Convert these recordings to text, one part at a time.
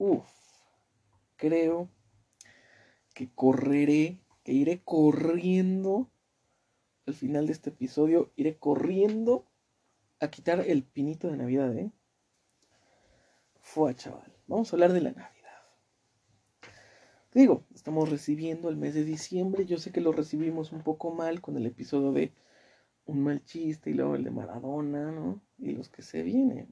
Uf, creo que correré, que iré corriendo al final de este episodio, iré corriendo a quitar el pinito de Navidad, ¿eh? Fue, chaval. Vamos a hablar de la Navidad. Digo, estamos recibiendo el mes de diciembre. Yo sé que lo recibimos un poco mal con el episodio de un mal chiste y luego el de Maradona, ¿no? Y los que se vienen.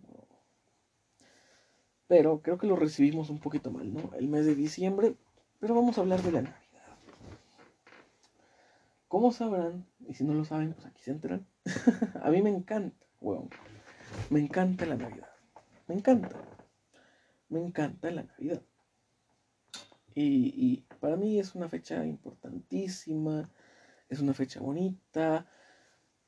Pero creo que lo recibimos un poquito mal, ¿no? El mes de diciembre. Pero vamos a hablar de la Navidad. Como sabrán, y si no lo saben, pues aquí se enteran. a mí me encanta, weón. Me encanta la Navidad. Me encanta. Me encanta la Navidad. Y, para mí es una fecha importantísima, es una fecha bonita.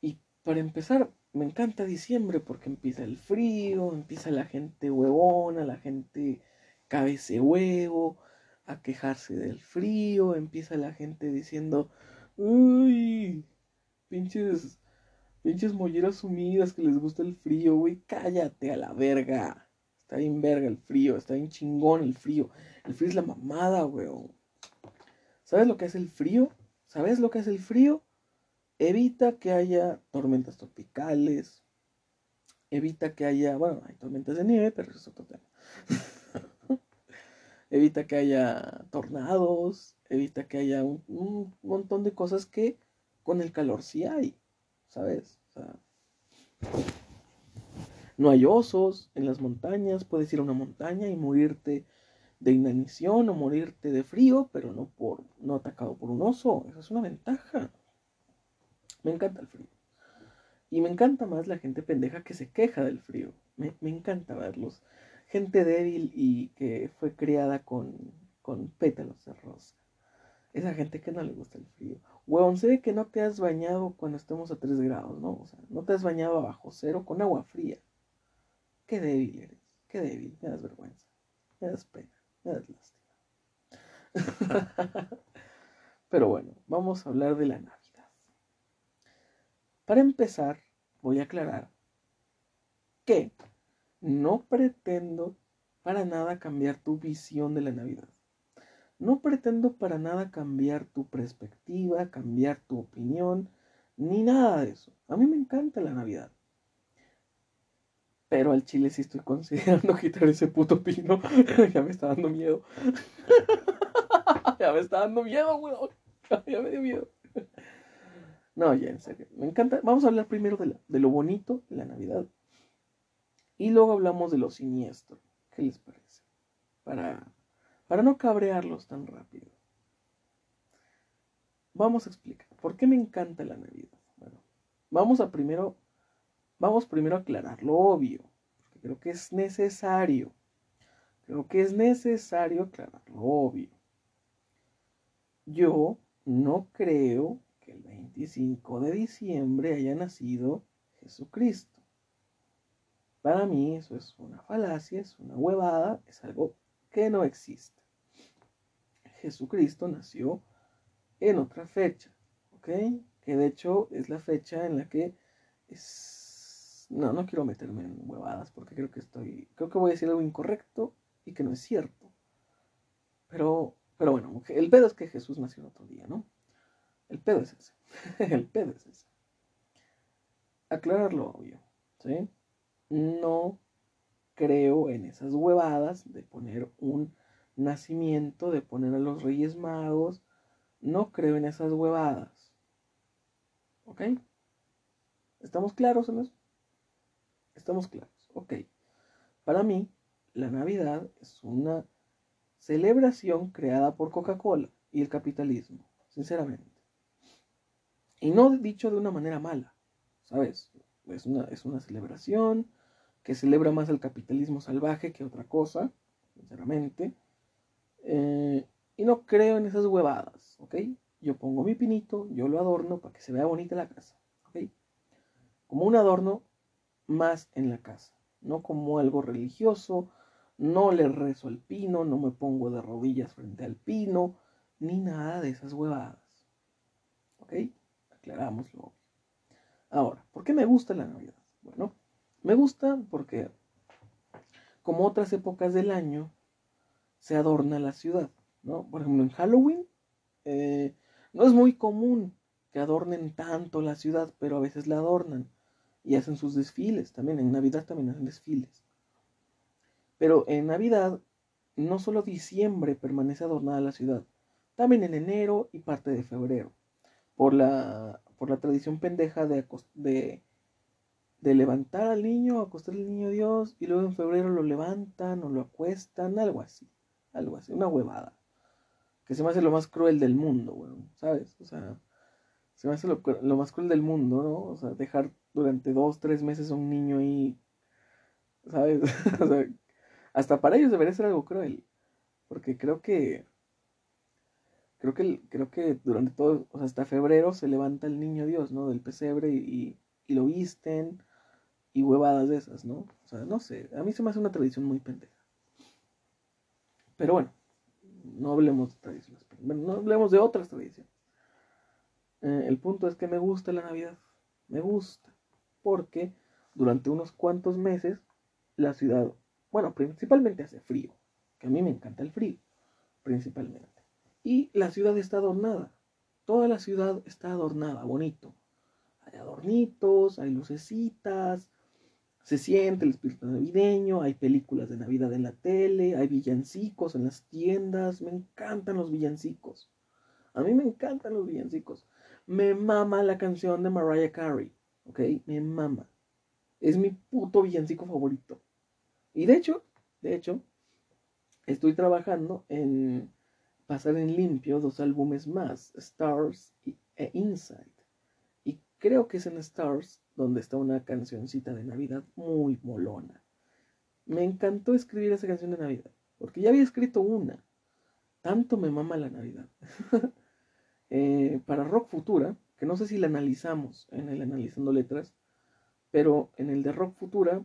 Y para empezar, me encanta diciembre porque empieza el frío, empieza la gente huevona, la gente cabece huevo a quejarse del frío, empieza la gente diciendo, uy, pinches, pinches molleras sumidas que les gusta el frío, güey, cállate a la verga. Está bien verga el frío, está bien chingón el frío. El frío es la mamada, weón. ¿Sabes lo que es el frío? ¿Sabes lo que es el frío? Evita que haya tormentas tropicales. Evita que haya, bueno, hay tormentas de nieve, pero eso es otro tema. evita que haya tornados. Evita que haya un, montón de cosas que con el calor sí hay. ¿Sabes? No hay osos en las montañas, puedes ir a una montaña y morirte de inanición o morirte de frío, pero no por no atacado por un oso. Esa es una ventaja. Me encanta el frío. Y me encanta más la gente pendeja que se queja del frío. Me, encanta verlos. Gente débil y que fue criada con, con pétalos de rosa. Esa gente que no le gusta el frío. Huevón, sé que no te has bañado cuando estemos a 3 grados, ¿no? O sea, no te has bañado abajo cero con agua fría. Qué débil eres, qué débil, me das vergüenza, me das pena, me das lástima. Pero bueno, vamos a hablar de la Navidad. Para empezar, voy a aclarar que no pretendo para nada cambiar tu visión de la Navidad. No pretendo para nada cambiar tu perspectiva, cambiar tu opinión, ni nada de eso. A mí me encanta la Navidad. Pero al chile sí estoy considerando quitar ese puto pino. ya me está dando miedo. ya me está dando miedo, weón. ya me dio miedo. No, ya en serio. Me encanta. Vamos a hablar primero de, de lo bonito de la Navidad. Y luego hablamos de lo siniestro. ¿Qué les parece? Para, para no cabrearlos tan rápido. Vamos a explicar. ¿Por qué me encanta la Navidad? Bueno, vamos a primero Vamos primero a aclarar lo obvio, creo que es necesario. Creo que es necesario aclarar lo obvio. Yo no creo el 25 de diciembre haya nacido Jesucristo. Para mí eso es una falacia, es una huevada, es algo que no existe. Jesucristo nació en otra fecha, ¿ok? Que de hecho es la fecha en la que es no, no quiero meterme en huevadas porque creo que estoy, creo que voy a decir algo incorrecto y que no es cierto. Pero, pero bueno, el pedo es que Jesús nació otro día, ¿no? El pedo es ese. el pedo es ese. Aclararlo obvio, ¿sí? No creo en esas huevadas de poner un nacimiento, de poner a los Reyes Magos. No creo en esas huevadas. ¿Ok? ¿Estamos claros en eso? Estamos claros. Ok. Para mí, la Navidad es una celebración creada por Coca-Cola y el capitalismo, sinceramente. Y no dicho de una manera mala, ¿sabes? Es una, es una celebración que celebra más el capitalismo salvaje que otra cosa, sinceramente. Eh, y no creo en esas huevadas, ¿ok? Yo pongo mi pinito, yo lo adorno para que se vea bonita la casa, ¿ok? Como un adorno más en la casa, no como algo religioso, no le rezo al pino, no me pongo de rodillas frente al pino, ni nada de esas huevadas. ¿Ok? Aclarámoslo. Ahora, ¿por qué me gusta la Navidad? Bueno, me gusta porque, como otras épocas del año, se adorna la ciudad, ¿no? Por ejemplo, en Halloween eh, no es muy común que adornen tanto la ciudad, pero a veces la adornan y hacen sus desfiles también. En Navidad también hacen desfiles. Pero en Navidad no solo diciembre permanece adornada la ciudad, también en enero y parte de febrero, por la, por la tradición pendeja de, de, de levantar al niño, acostar al niño Dios, y luego en febrero lo levantan o lo acuestan, algo así, algo así, una huevada, que se me hace lo más cruel del mundo, bueno, ¿sabes? O sea, se me hace lo, lo, más cruel del mundo, ¿no? O sea, dejar durante dos, tres meses a un niño ahí, ¿sabes? o sea, hasta para ellos debería ser algo cruel. Porque creo que. Creo que, creo que durante todo, o sea, hasta febrero se levanta el niño Dios, ¿no? Del pesebre y, y lo visten y huevadas de esas, ¿no? O sea, no sé, a mí se me hace una tradición muy pendeja. Pero bueno, no hablemos de tradiciones, no hablemos de otras tradiciones. Eh, el punto es que me gusta la Navidad, me gusta, porque durante unos cuantos meses la ciudad bueno, principalmente hace frío, que a mí me encanta el frío, principalmente. Y la ciudad está adornada, toda la ciudad está adornada, bonito. Hay adornitos, hay lucecitas, se siente el espíritu navideño, hay películas de Navidad en la tele, hay villancicos en las tiendas, me encantan los villancicos. A mí me encantan los villancicos. Me mama la canción de Mariah Carey, ¿ok? Me mama. Es mi puto villancico favorito. Y de hecho, de hecho, estoy trabajando en pasar en limpio dos álbumes más, Stars e Inside. Y creo que es en Stars donde está una cancioncita de Navidad muy molona. Me encantó escribir esa canción de Navidad, porque ya había escrito una. Tanto me mama la Navidad. Eh, para Rock Futura, que no sé si la analizamos en el Analizando Letras, pero en el de Rock Futura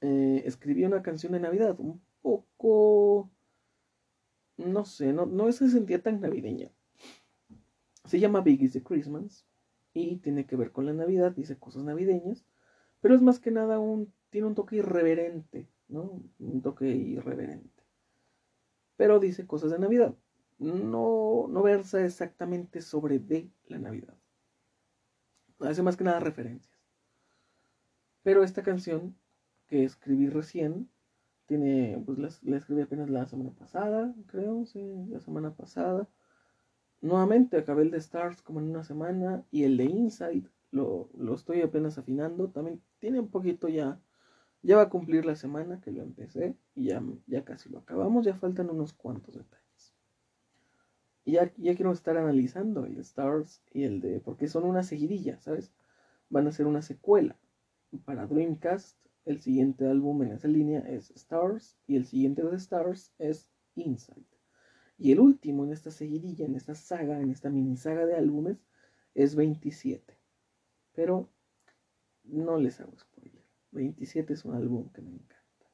eh, escribí una canción de Navidad, un poco, no sé, no, no se sentía tan navideña. Se llama Big is the Christmas y tiene que ver con la Navidad, dice cosas navideñas, pero es más que nada un, tiene un toque irreverente, ¿no? Un toque irreverente. Pero dice cosas de Navidad. No, no versa exactamente sobre de la Navidad. Hace más que nada referencias. Pero esta canción que escribí recién. Tiene, pues la, escribí apenas la semana pasada, creo, sí, la semana pasada. Nuevamente acabé el de Stars como en una semana y el de Inside lo, lo estoy apenas afinando. También tiene un poquito ya, ya va a cumplir la semana que lo empecé y ya, ya casi lo acabamos, ya faltan unos cuantos detalles. Y ya, ya quiero estar analizando el de Stars y el de, porque son una seguidilla, ¿sabes? Van a ser una secuela para Dreamcast el siguiente álbum en esa línea es Stars y el siguiente de Stars es Inside. Y el último en esta seguidilla, en esta saga, en esta mini saga de álbumes es 27. Pero no les hago spoiler. 27 es un álbum que me encanta.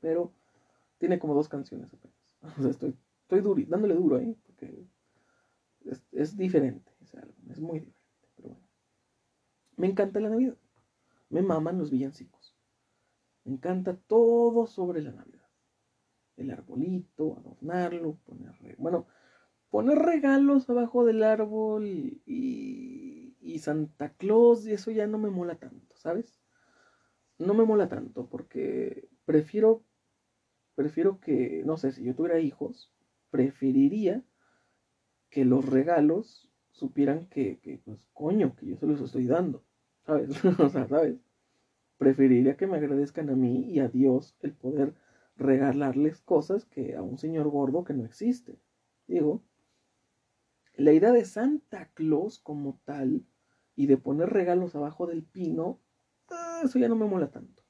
Pero tiene como dos canciones apenas. O sea, estoy, dándole duro ahí porque es, es diferente ese álbum, es muy diferente. Pero bueno. Me encanta la Navidad. Me maman los villancicos. Me encanta todo sobre la Navidad. El arbolito, adornarlo, poner, bueno, poner regalos abajo del árbol y, y, Santa Claus y eso ya no me mola tanto, ¿sabes? No me mola tanto porque prefiero, prefiero que, no sé, si yo tuviera hijos, preferiría que los regalos supieran que, que pues, coño, que yo se los estoy dando, ¿sabes? o sea, ¿sabes? Preferiría que me agradezcan a mí y a Dios el poder regalarles cosas que a un señor gordo que no existe. Digo, la idea de Santa Claus como tal y de poner regalos abajo del pino, ah, eso ya no me mola tanto.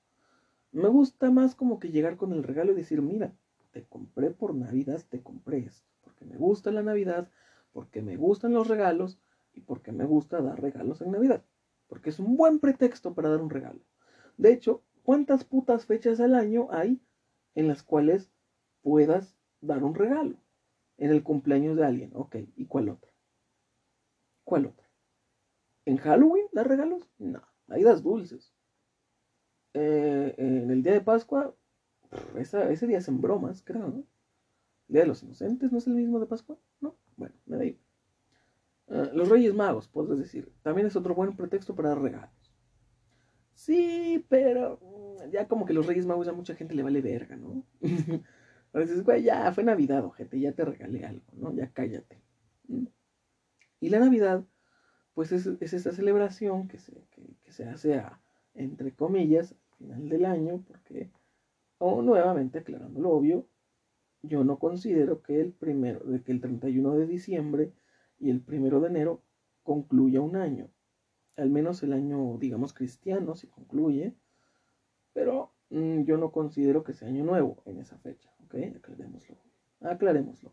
Me gusta más como que llegar con el regalo y decir, mira, te compré por Navidad, te compré esto, porque me gusta la Navidad, porque me gustan los regalos y porque me gusta dar regalos en Navidad, porque es un buen pretexto para dar un regalo. De hecho, ¿cuántas putas fechas al año hay en las cuales puedas dar un regalo? En el cumpleaños de alguien, ok. ¿Y cuál otra? ¿Cuál otra? ¿En Halloween das regalos? No, ahí das dulces. Eh, en el día de Pascua, ese día hacen bromas, creo, ¿no? ¿El Día de los Inocentes no es el mismo de Pascua? No, bueno, me da igual. Ah, los Reyes Magos, podrías decir, también es otro buen pretexto para dar regalos. Sí, pero mm, ya como que los Reyes Magos a mucha gente le vale verga, ¿no? a veces, güey, ya fue Navidad, ojete, ya te regalé algo, ¿no? Ya cállate. ¿Mm? Y la Navidad, pues es, es esta celebración que se, que, se hace a, entre comillas, al final del año, porque, o nuevamente aclarando lo obvio, yo no considero que el primero, que el 31 de diciembre y el primero de enero concluya un año. Al menos el año, digamos, cristiano si concluye, pero mm, yo no considero que sea año nuevo en esa fecha, ¿ok? Aclarémoslo. Aclarémoslo.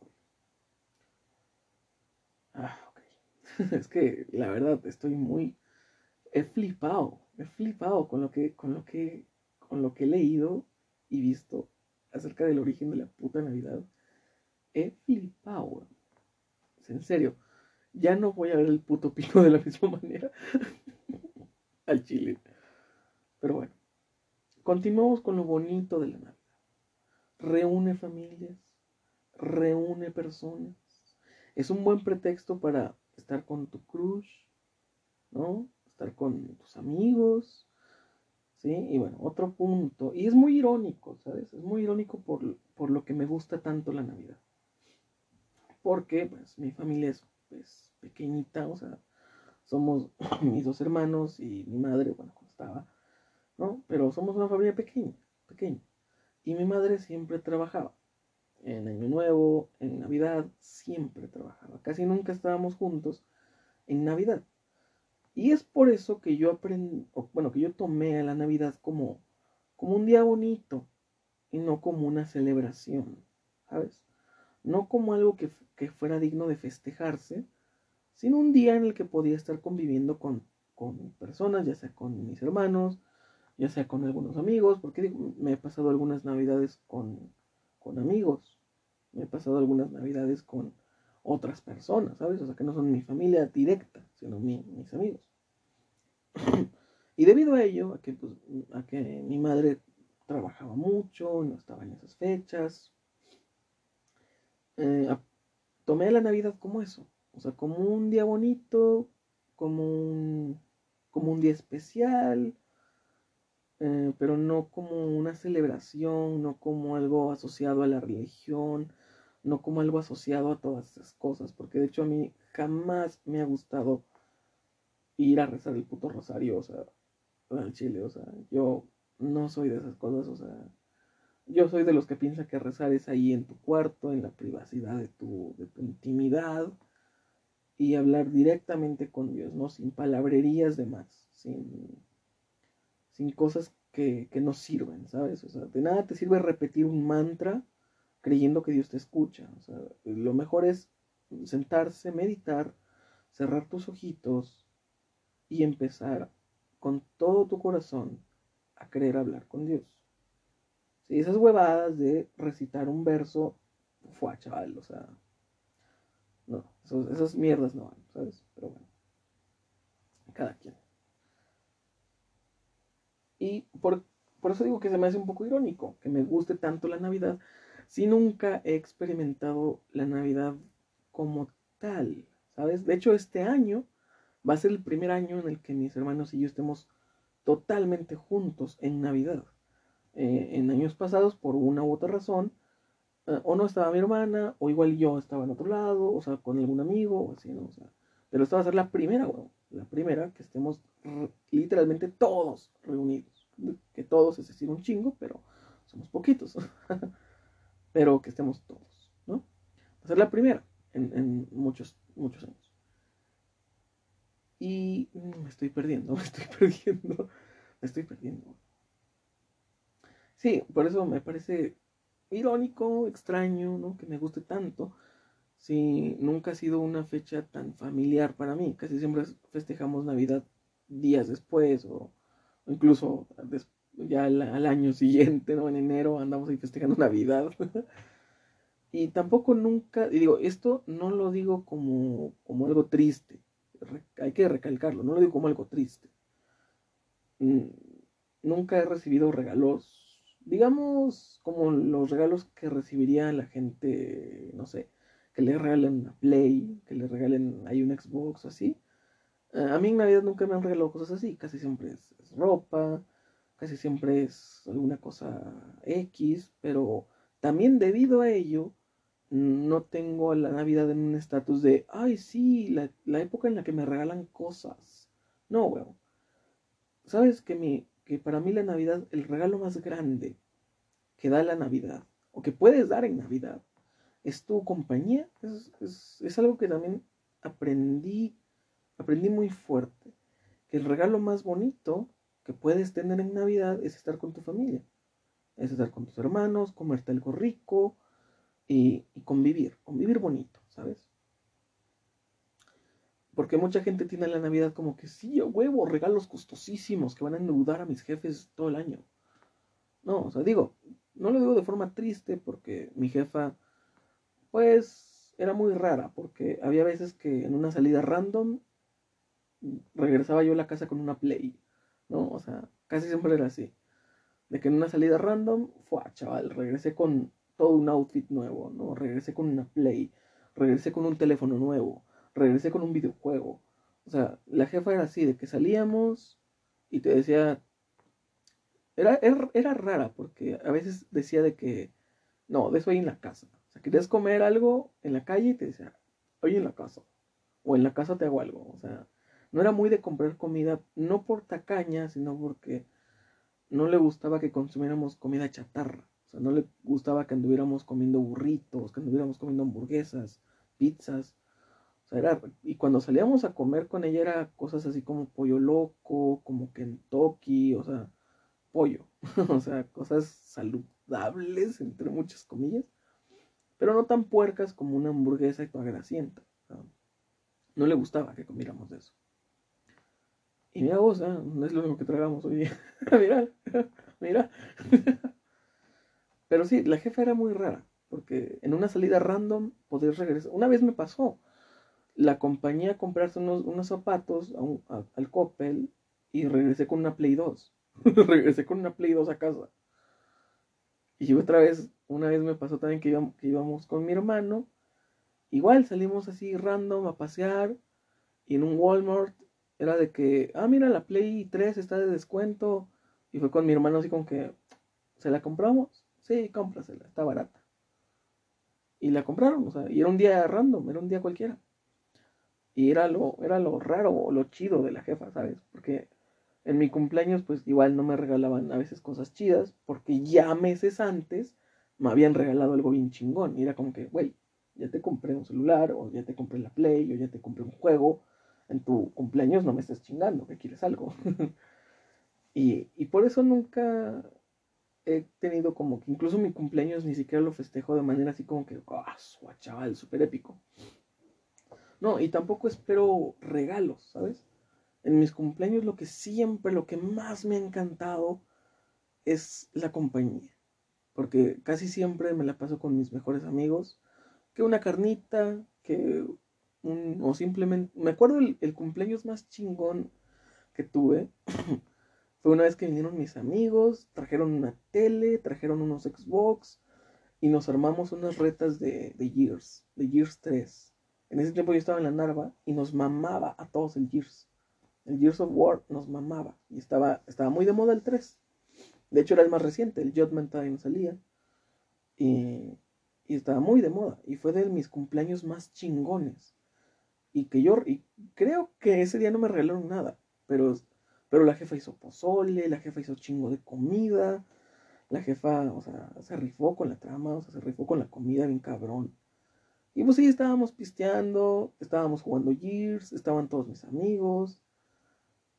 Ah, ok. es que la verdad estoy muy... He flipado, he flipado con lo que, con lo que, con lo que he leído y visto acerca del origen de la puta Navidad. He flipado, En serio, ya no voy a ver el puto pino de la misma manera al chile. Pero bueno, continuamos con lo bonito de la Navidad. Reúne familias, reúne personas. Es un buen pretexto para estar con tu crush, ¿no? Estar con tus amigos, ¿sí? Y bueno, otro punto, y es muy irónico, ¿sabes? Es muy irónico por, por lo que me gusta tanto la Navidad. Porque, pues, mi familia es pues, pequeñita, o sea, somos mis dos hermanos y mi madre, bueno, cuando estaba, ¿no? Pero somos una familia pequeña, pequeña. Y mi madre siempre trabajaba. En Año Nuevo, en Navidad, siempre trabajaba. Casi nunca estábamos juntos en Navidad. Y es por eso que yo aprendí, bueno, que yo tomé la Navidad como, como un día bonito y no como una celebración, ¿sabes? No como algo que, que fuera digno de festejarse, sino un día en el que podía estar conviviendo con, personas, ya sea con mis hermanos, ya sea con algunos amigos, porque me he pasado algunas navidades con, amigos, me he pasado algunas navidades con otras personas, ¿sabes? O sea, que no son mi familia directa, sino mis amigos. y debido a ello, a que, pues, a que mi madre trabajaba mucho, no estaba en esas fechas, eh, tomé la Navidad como eso, o sea, como un día bonito, como un, como un día especial, eh, pero no como una celebración, no como algo asociado a la religión, no como algo asociado a todas esas cosas, porque de hecho a mí jamás me ha gustado ir a rezar el puto rosario, o sea, al chile, o sea, yo no soy de esas cosas, o sea, yo soy de los que piensa que rezar es ahí en tu cuarto, en la privacidad de tu, de tu intimidad, y hablar directamente con Dios, ¿no? Sin palabrerías de más, sin, sin cosas que, que no sirven, ¿sabes? O sea, de nada te sirve repetir un mantra creyendo que Dios te escucha. Lo mejor es sentarse, meditar, cerrar tus ojitos y empezar con todo tu corazón a querer hablar con Dios. Si esas huevadas de recitar un verso, fue chaval, o sea, no, esas mierdas no van, ¿sabes? Pero bueno, cada quien. Y por, por eso digo que se me hace un poco irónico que me guste tanto la Navidad si nunca he experimentado la Navidad como tal, ¿sabes? De hecho, este año va a ser el primer año en el que mis hermanos y yo estemos totalmente juntos en Navidad. Eh, en años pasados, por una u otra razón, eh, o no estaba mi hermana, o igual yo estaba en otro lado, o sea, con algún amigo, o así, ¿no? O sea, pero esta va a ser la primera, weón, la primera que estemos literalmente todos reunidos. Que todos, es decir, un chingo, pero somos poquitos. pero que estemos todos, ¿no? Va a ser la primera en, muchos, muchos años. Y mm, me estoy perdiendo, me estoy perdiendo, me estoy perdiendo. Sí, por eso me parece irónico, extraño, ¿no? Que me guste tanto. Si nunca ha sido una fecha tan familiar para mí. Casi siempre festejamos Navidad días después o, incluso ya al, año siguiente, ¿no? En enero andamos ahí festejando Navidad. y tampoco nunca, y digo, esto no lo digo como, como algo triste. hay que recalcarlo, no lo digo como algo triste. Mm, nunca he recibido regalos digamos, como los regalos que recibiría la gente, no sé, que le regalen una Play, que le regalen ahí un Xbox, así. Eh, a mí en Navidad nunca me han regalado cosas así, casi siempre es, ropa, casi siempre es alguna cosa X, pero también debido a ello, no tengo la Navidad en un estatus de, ay, sí, la, la, época en la que me regalan cosas. No, weón. Sabes que, mi, que para mí la Navidad, el regalo más grande que da la Navidad, o que puedes dar en Navidad, es tu compañía. Es, algo que también aprendí, aprendí muy fuerte. Que el regalo más bonito que puedes tener en Navidad es estar con tu familia. Es estar con tus hermanos, comerte algo rico y, y convivir, convivir bonito, ¿sabes? Porque mucha gente tiene la Navidad como que sí, huevo, regalos costosísimos que van a endeudar a mis jefes todo el año. No, o sea, digo, no lo digo de forma triste porque mi jefa pues era muy rara, porque había veces que en una salida random regresaba yo a la casa con una Play, ¿no? O sea, casi siempre era así. De que en una salida random, fue, chaval, regresé con todo un outfit nuevo, ¿no? Regresé con una Play, regresé con un teléfono nuevo, regresé con un videojuego. O sea, la jefa era así, de que salíamos y te decía... Era, era, rara, porque a veces decía de que, no, de eso hay en la casa sea, querías comer algo en la calle y te decía, oye, en la casa. O en la casa te hago algo. O sea, no era muy de comprar comida, no por tacaña, sino porque no le gustaba que consumiéramos comida chatarra. O sea, no le gustaba que anduviéramos comiendo burritos, que anduviéramos comiendo hamburguesas, pizzas. O sea, era, y cuando salíamos a comer con ella era cosas así como pollo loco, como Kentucky, o sea, pollo. o sea, cosas saludables, entre muchas comillas pero no tan puercas como una hamburguesa grasienta. No le gustaba que comiéramos de eso. Y mira vos, ¿eh? no es lo único que tragamos hoy día. mira, mira. pero sí, la jefa era muy rara, porque en una salida random podías regresar. Una vez me pasó, la acompañé a comprarse unos, zapatos al Coppel y regresé con una Play 2. regresé con una Play 2 a casa. Y otra vez, una vez me pasó también que íbamos, que íbamos con mi hermano. Igual salimos así random a pasear. Y en un Walmart era de que, ah, mira, la Play 3 está de descuento. Y fue con mi hermano así como que, ¿se la compramos? Sí, cómprasela, está barata. Y la compraron, o sea, y era un día random, era un día cualquiera. Y era lo, era lo raro o lo chido de la jefa, ¿sabes? Porque en mi cumpleaños, pues igual no me regalaban a veces cosas chidas, porque ya meses antes me habían regalado algo bien chingón. Y era como que, güey, ya te compré un celular, o ya te compré la Play, o ya te compré un juego. En tu cumpleaños no me estés chingando, que quieres algo. y, y por eso nunca he tenido como que incluso mi cumpleaños ni siquiera lo festejo de manera así como que, ah, chaval, súper épico. No, y tampoco espero regalos, ¿sabes? En mis cumpleaños lo que siempre, lo que más me ha encantado es la compañía. Porque casi siempre me la paso con mis mejores amigos. Que una carnita, que un, o simplemente... Me acuerdo el, cumpleaños más chingón que tuve. Fue una vez que vinieron mis amigos, trajeron una tele, trajeron unos Xbox y nos armamos unas retas de, de Gears, de Gears 3. En ese tiempo yo estaba en la Narva y nos mamaba a todos el Gears el Gears of War nos mamaba y estaba, estaba muy de moda el 3. De hecho era el más reciente, el Judgment Time salía y, y estaba muy de moda y fue de mis cumpleaños más chingones. Y que yo y creo que ese día no me regalaron nada, pero, pero la jefa hizo pozole, la jefa hizo chingo de comida, la jefa, o sea, se rifó con la trama, o sea, se rifó con la comida bien cabrón. Y pues sí, estábamos pisteando, estábamos jugando Gears, estaban todos mis amigos,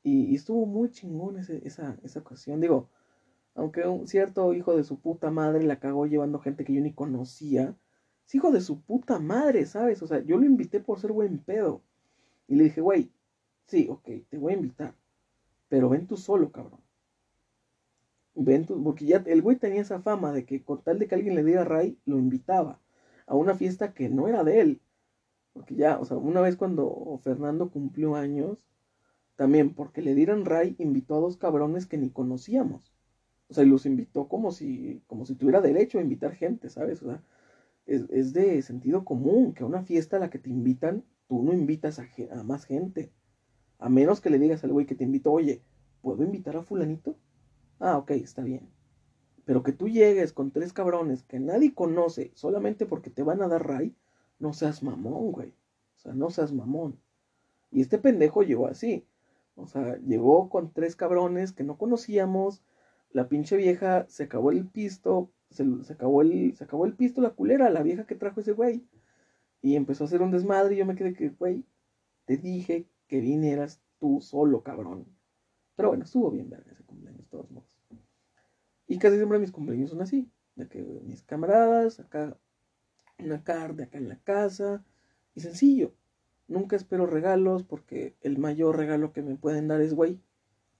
y, estuvo muy chingón esa, esa ocasión. Digo, aunque un cierto hijo de su puta madre la cagó llevando gente que yo ni conocía, es hijo de su puta madre, ¿sabes? O sea, yo lo invité por ser buen pedo. Y le dije, güey, sí, ok, te voy a invitar. Pero ven tú solo, cabrón. Ven tú, porque ya el güey tenía esa fama de que con tal de que alguien le diera ray, lo invitaba a una fiesta que no era de él. Porque ya, o sea, una vez cuando Fernando cumplió años, también porque le dieron ray invitó a dos cabrones que ni conocíamos. O sea, y los invitó como si, como si tuviera derecho a invitar gente, ¿sabes? O sea, es, es de sentido común que a una fiesta a la que te invitan, tú no invitas a, a más gente. A menos que le digas al güey que te invitó, oye, ¿puedo invitar a fulanito? Ah, ok, está bien. Pero que tú llegues con tres cabrones que nadie conoce solamente porque te van a dar ray, no seas mamón, güey. O sea, no seas mamón. Y este pendejo llegó así. O sea, llegó con tres cabrones que no conocíamos. La pinche vieja se acabó el pisto. Se, acabó el, se acabó el pisto la culera, la vieja que trajo ese güey. Y empezó a hacer un desmadre y yo me quedé que, güey, te dije que vinieras tú solo, cabrón. Pero bueno, estuvo bien ver ese cumpleaños, todos modos. Y casi siempre mis cumpleaños son así. De que mis camaradas, acá una carne, acá en la casa. Y sencillo. Nunca espero regalos porque el mayor regalo que me pueden dar es, güey,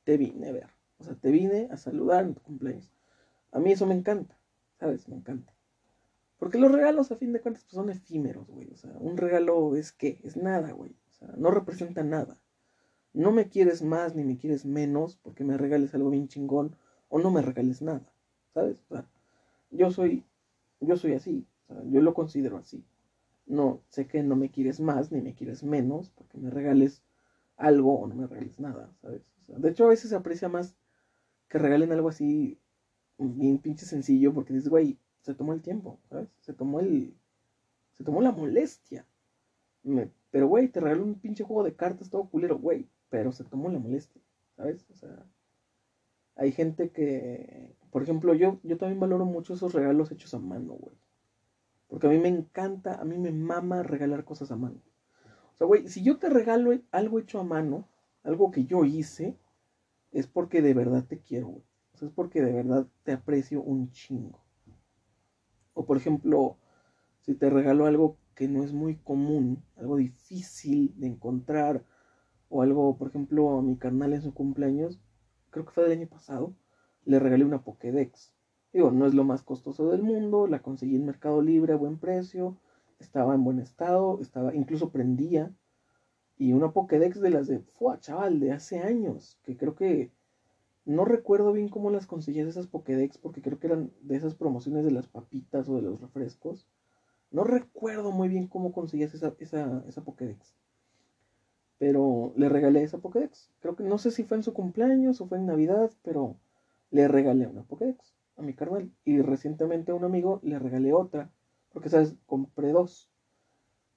te vine a ver. O sea, te vine a saludar en tu cumpleaños. A mí eso me encanta, ¿sabes? Me encanta. Porque los regalos, a fin de cuentas, pues son efímeros, güey. O sea, un regalo es qué? Es nada, güey. O sea, no representa nada. No me quieres más ni me quieres menos porque me regales algo bien chingón o no me regales nada, ¿sabes? O sea, yo soy, yo soy así, o sea, yo lo considero así. No, sé que no me quieres más ni me quieres menos porque me regales algo o no me regales nada, ¿sabes? de hecho, a veces se aprecia más que regalen algo así bien pinche sencillo porque dices, güey, se tomó el tiempo, ¿sabes? Se tomó el, se tomó la molestia. pero, güey, te regaló un pinche juego de cartas todo culero, güey, pero se tomó la molestia, ¿sabes? O sea, hay gente que, por ejemplo, yo, yo también valoro mucho esos regalos hechos a mano, güey. Porque a mí me encanta, a mí me mama regalar cosas a mano. O sea, güey, si yo te regalo algo hecho a mano, algo que yo hice, es porque de verdad te quiero, güey. O sea, es porque de verdad te aprecio un chingo. O por ejemplo, si te regalo algo que no es muy común, algo difícil de encontrar, o algo, por ejemplo, a mi carnal en su cumpleaños, creo que fue del año pasado, le regalé una Pokédex. Digo, no es lo más costoso del mundo, la conseguí en Mercado Libre a buen precio, estaba en buen estado, estaba, incluso prendía. Y una Pokédex de las de, fue chaval, de hace años, que creo que no recuerdo bien cómo las conseguías esas Pokédex, porque creo que eran de esas promociones de las papitas o de los refrescos. No recuerdo muy bien cómo conseguías esa, esa, esa Pokédex. Pero le regalé esa Pokédex. Creo que no sé si fue en su cumpleaños o fue en Navidad, pero le regalé una Pokédex a mi carnal. Y recientemente a un amigo le regalé otra. Porque, ¿sabes? Compré dos.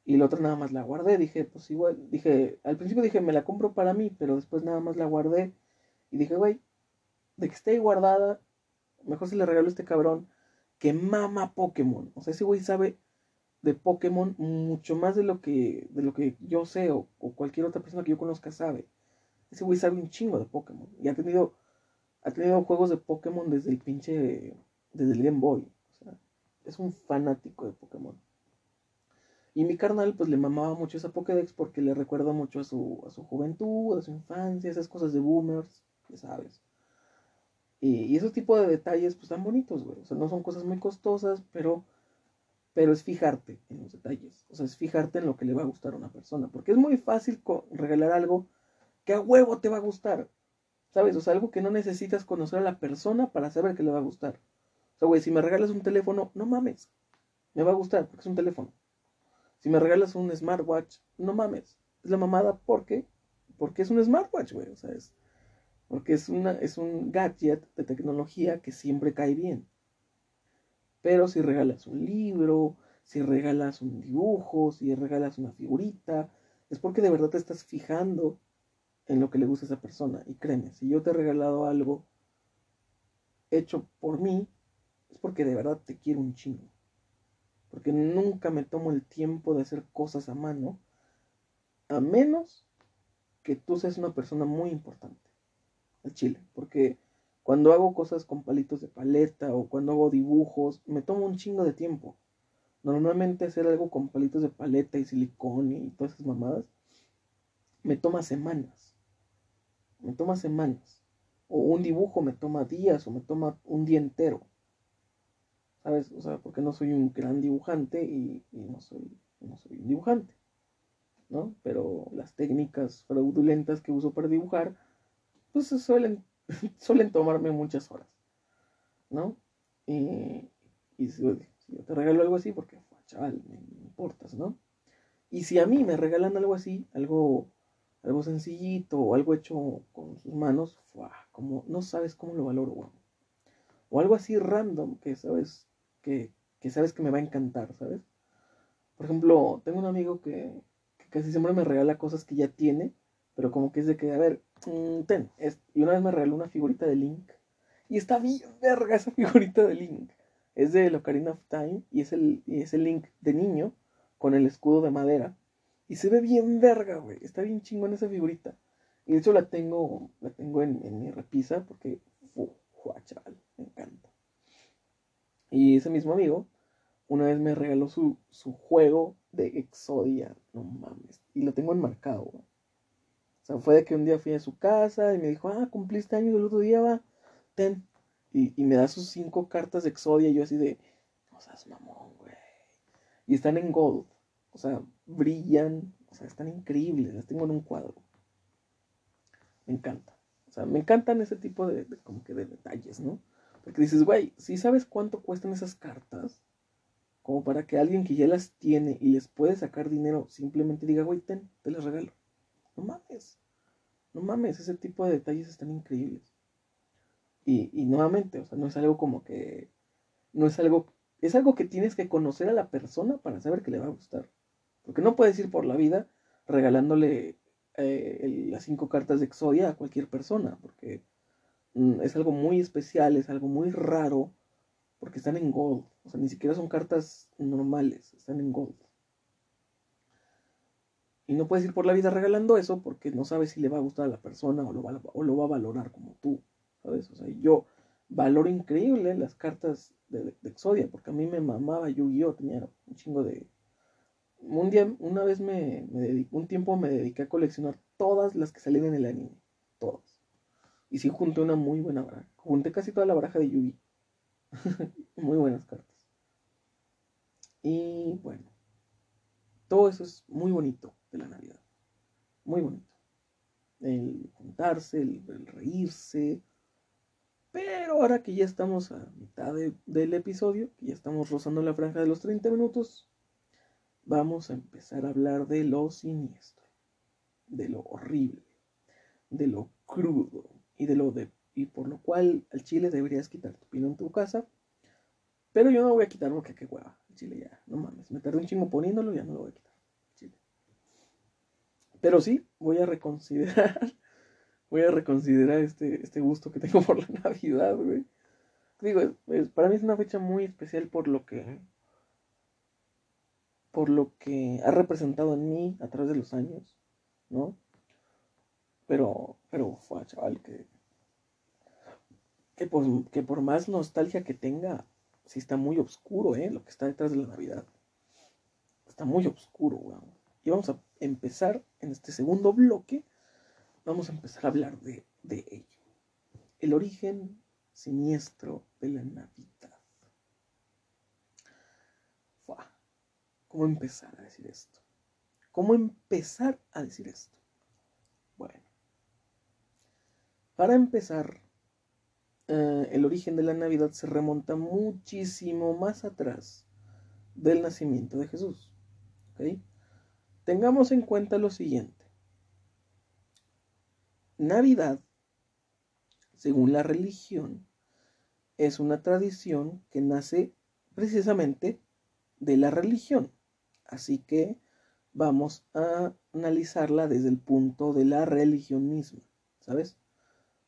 Y la otra nada más la guardé. Dije, pues igual. Dije, al principio dije, me la compro para mí. Pero después nada más la guardé. Y dije, güey, de que esté ahí guardada. Mejor se le regalo a este cabrón que mama Pokémon. O sea, ese güey sabe de Pokémon mucho más de lo que, de lo que yo sé o, cualquier otra persona que yo conozca sabe. Ese güey sabe un chingo de Pokémon. Y ha tenido, ha tenido juegos de Pokémon desde el pinche, desde el Game Boy. O es un fanático de Pokémon. Y mi carnal pues le mamaba mucho esa Pokédex porque le recuerda mucho a su, a su juventud, a su infancia, esas cosas de boomers, ya sabes. Y, y ese tipo de detalles pues tan bonitos, güey. O sea, no son cosas muy costosas, pero pero es fijarte en los detalles, o sea, es fijarte en lo que le va a gustar a una persona, porque es muy fácil regalar algo que a huevo te va a gustar, ¿sabes? O sea, algo que no necesitas conocer a la persona para saber que le va a gustar. O sea, güey, si me regalas un teléfono, no mames, me va a gustar porque es un teléfono. Si me regalas un smartwatch, no mames, es la mamada porque porque es un smartwatch, güey, o sea, es porque es una es un gadget de tecnología que siempre cae bien. Pero si regalas un libro, si regalas un dibujo, si regalas una figurita, es porque de verdad te estás fijando en lo que le gusta a esa persona. Y créeme, si yo te he regalado algo hecho por mí, es porque de verdad te quiero un chingo. Porque nunca me tomo el tiempo de hacer cosas a mano, a menos que tú seas una persona muy importante. El chile. Porque cuando hago cosas con palitos de paleta o cuando hago dibujos, me tomo un chingo de tiempo. Normalmente hacer algo con palitos de paleta y silicón y todas esas mamadas, me toma semanas. Me toma semanas. O un dibujo me toma días o me toma un día entero. ¿Sabes? O sea, porque no soy un gran dibujante y, no, soy, no soy un dibujante. ¿No? Pero las técnicas fraudulentas que uso para dibujar, pues se suelen suelen tomarme muchas horas. ¿no? Y, si, yo te regalo algo así, porque, chaval, me, importas, ¿no? Y si a mí me regalan algo así, algo, algo sencillito o algo hecho con sus manos, como no sabes cómo lo valoro, O algo así random que sabes que, que sabes que me va a encantar, ¿sabes? Por ejemplo, tengo un amigo que, casi siempre me regala cosas que ya tiene, pero como que es de que, a ver, ten. y una vez me regaló una figurita de Link. Y está bien verga esa figurita de Link. Es de Ocarina of Time y es el, es el Link de niño con el escudo de madera. Y se ve bien verga, güey. Está bien chingón esa figurita. Y de hecho la tengo, la tengo en, mi repisa porque, uh, chaval, me encanta. Y ese mismo amigo una vez me regaló su, juego de Exodia. No mames. Y lo tengo enmarcado, O sea, fue de que un día fui a su casa y me dijo, ah, cumpliste años el otro día, va, ten. Y, me da sus cinco cartas de Exodia y yo así de, no seas mamón, güey. Y están en gold. O sea, brillan. O sea, están increíbles. Las tengo en un cuadro. Me encanta. O sea, me encantan ese tipo de, como que de detalles, ¿no? Porque dices, güey, si sabes cuánto cuestan esas cartas, como para que alguien que ya las tiene y les puede sacar dinero simplemente diga, güey, ten, te las regalo. No mames. No mames, ese tipo de detalles están increíbles. Y, y nuevamente, o sea, no es algo como que. No es algo. Es algo que tienes que conocer a la persona para saber que le va a gustar. Porque no puedes ir por la vida regalándole eh, las cinco cartas de Exodia a cualquier persona. Porque mm, es algo muy especial, es algo muy raro porque están en gold. O sea, ni siquiera son cartas normales, están en gold. Y no puedes ir por la vida regalando eso porque no sabes si le va a gustar a la persona o lo va, o lo va a valorar como tú. ¿Sabes? O sea, yo valoro increíble las cartas de, Exodia porque a mí me mamaba Yu-Gi-Oh! Tenía un chingo de. Un día, una vez me, me un tiempo me dediqué a coleccionar todas las que salían en el anime. Todas. Y sí junté una muy buena baraja. Junté casi toda la baraja de Yu-Gi. Muy buenas cartas. Y bueno, todo eso es muy bonito de la Navidad. Muy bonito. El juntarse, el, reírse. Pero ahora que ya estamos a mitad del episodio, que ya estamos rozando la franja de los 30 minutos, vamos a empezar a hablar de lo siniestro, de lo horrible, de lo crudo y de lo de y por lo cual al chile deberías quitar tu pino en tu casa. Pero yo no lo voy a quitar porque qué hueva. El chile ya, no mames. Me tardé un chingo poniéndolo, ya no lo voy a quitar. Pero sí, voy a reconsiderar. voy a reconsiderar este, este gusto que tengo por la Navidad, güey. Digo, para mí es una fecha muy especial por lo que. Por lo que ha representado en mí a través de los años, ¿no? Pero, pero, fue, chaval, que que por, más nostalgia que tenga, sí está muy oscuro, ¿eh? Lo que está detrás de la Navidad. Está muy oscuro, weón. Y vamos a empezar en este segundo bloque. Vamos a empezar a hablar de, ello. El origen siniestro de la Navidad. ¿Cómo empezar a decir esto? ¿Cómo empezar a decir esto? Bueno, para empezar, eh, el origen de la Navidad se remonta muchísimo más atrás del nacimiento de Jesús. Tengamos en cuenta lo siguiente. Navidad, según la religión, es una tradición que nace precisamente de la religión. Así que vamos a analizarla desde el punto de la religión misma, ¿sabes?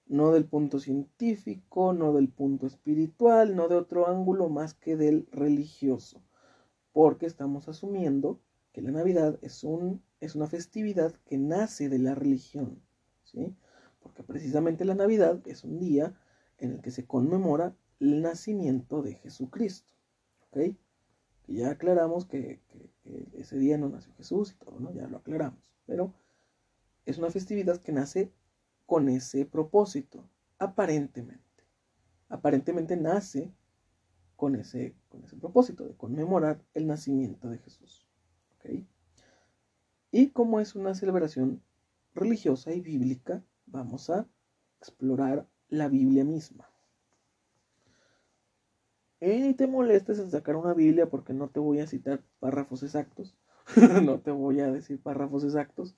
no del punto científico, no del punto espiritual, no de otro ángulo más que del religioso, porque estamos asumiendo que la Navidad es, un, es una festividad que nace de la religión, ¿sí? Porque precisamente la Navidad es un día en el que se conmemora el nacimiento de Jesucristo, ¿ok? ya aclaramos que, que ese día no nació Jesús y todo, ¿no? Ya lo aclaramos, pero es una festividad que nace con ese propósito, aparentemente. Aparentemente nace con ese, con ese propósito de conmemorar el nacimiento de Jesús. Y como es una celebración religiosa y bíblica, vamos a explorar la Biblia misma. Y te molestes en sacar una Biblia porque no te voy a citar párrafos exactos. no te voy a decir párrafos exactos.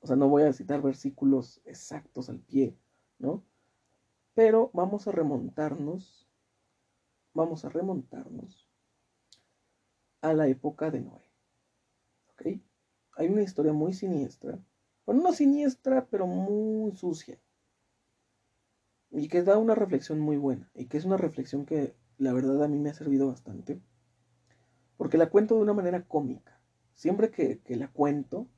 O sea, no voy a citar versículos exactos al pie, ¿no? Pero vamos a remontarnos, vamos a remontarnos a la época de Noé. Hay una historia muy siniestra. Bueno, no siniestra, pero muy sucia. Y que da una reflexión muy buena. Y que es una reflexión que la verdad a mí me ha servido bastante. Porque la cuento de una manera cómica. Siempre que, la cuento,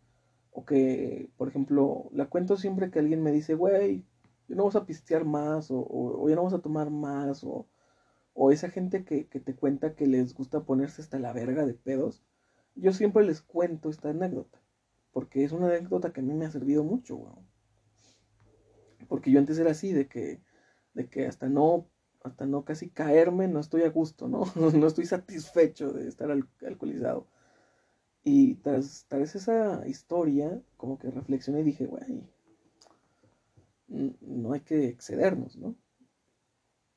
o que, por ejemplo, la cuento siempre que alguien me dice, güey, ya no vamos a pistear más, o, ya no vamos a tomar más, o, o esa gente que, te cuenta que les gusta ponerse hasta la verga de pedos, yo siempre les cuento esta anécdota, porque es una anécdota que a mí me ha servido mucho, güey. Porque yo antes era así, de que, de que hasta no hasta no casi caerme, no estoy a gusto, ¿no? no estoy satisfecho de estar alcoholizado. Y tras, tras esa historia, como que reflexioné y dije, güey, no hay que excedernos, ¿no?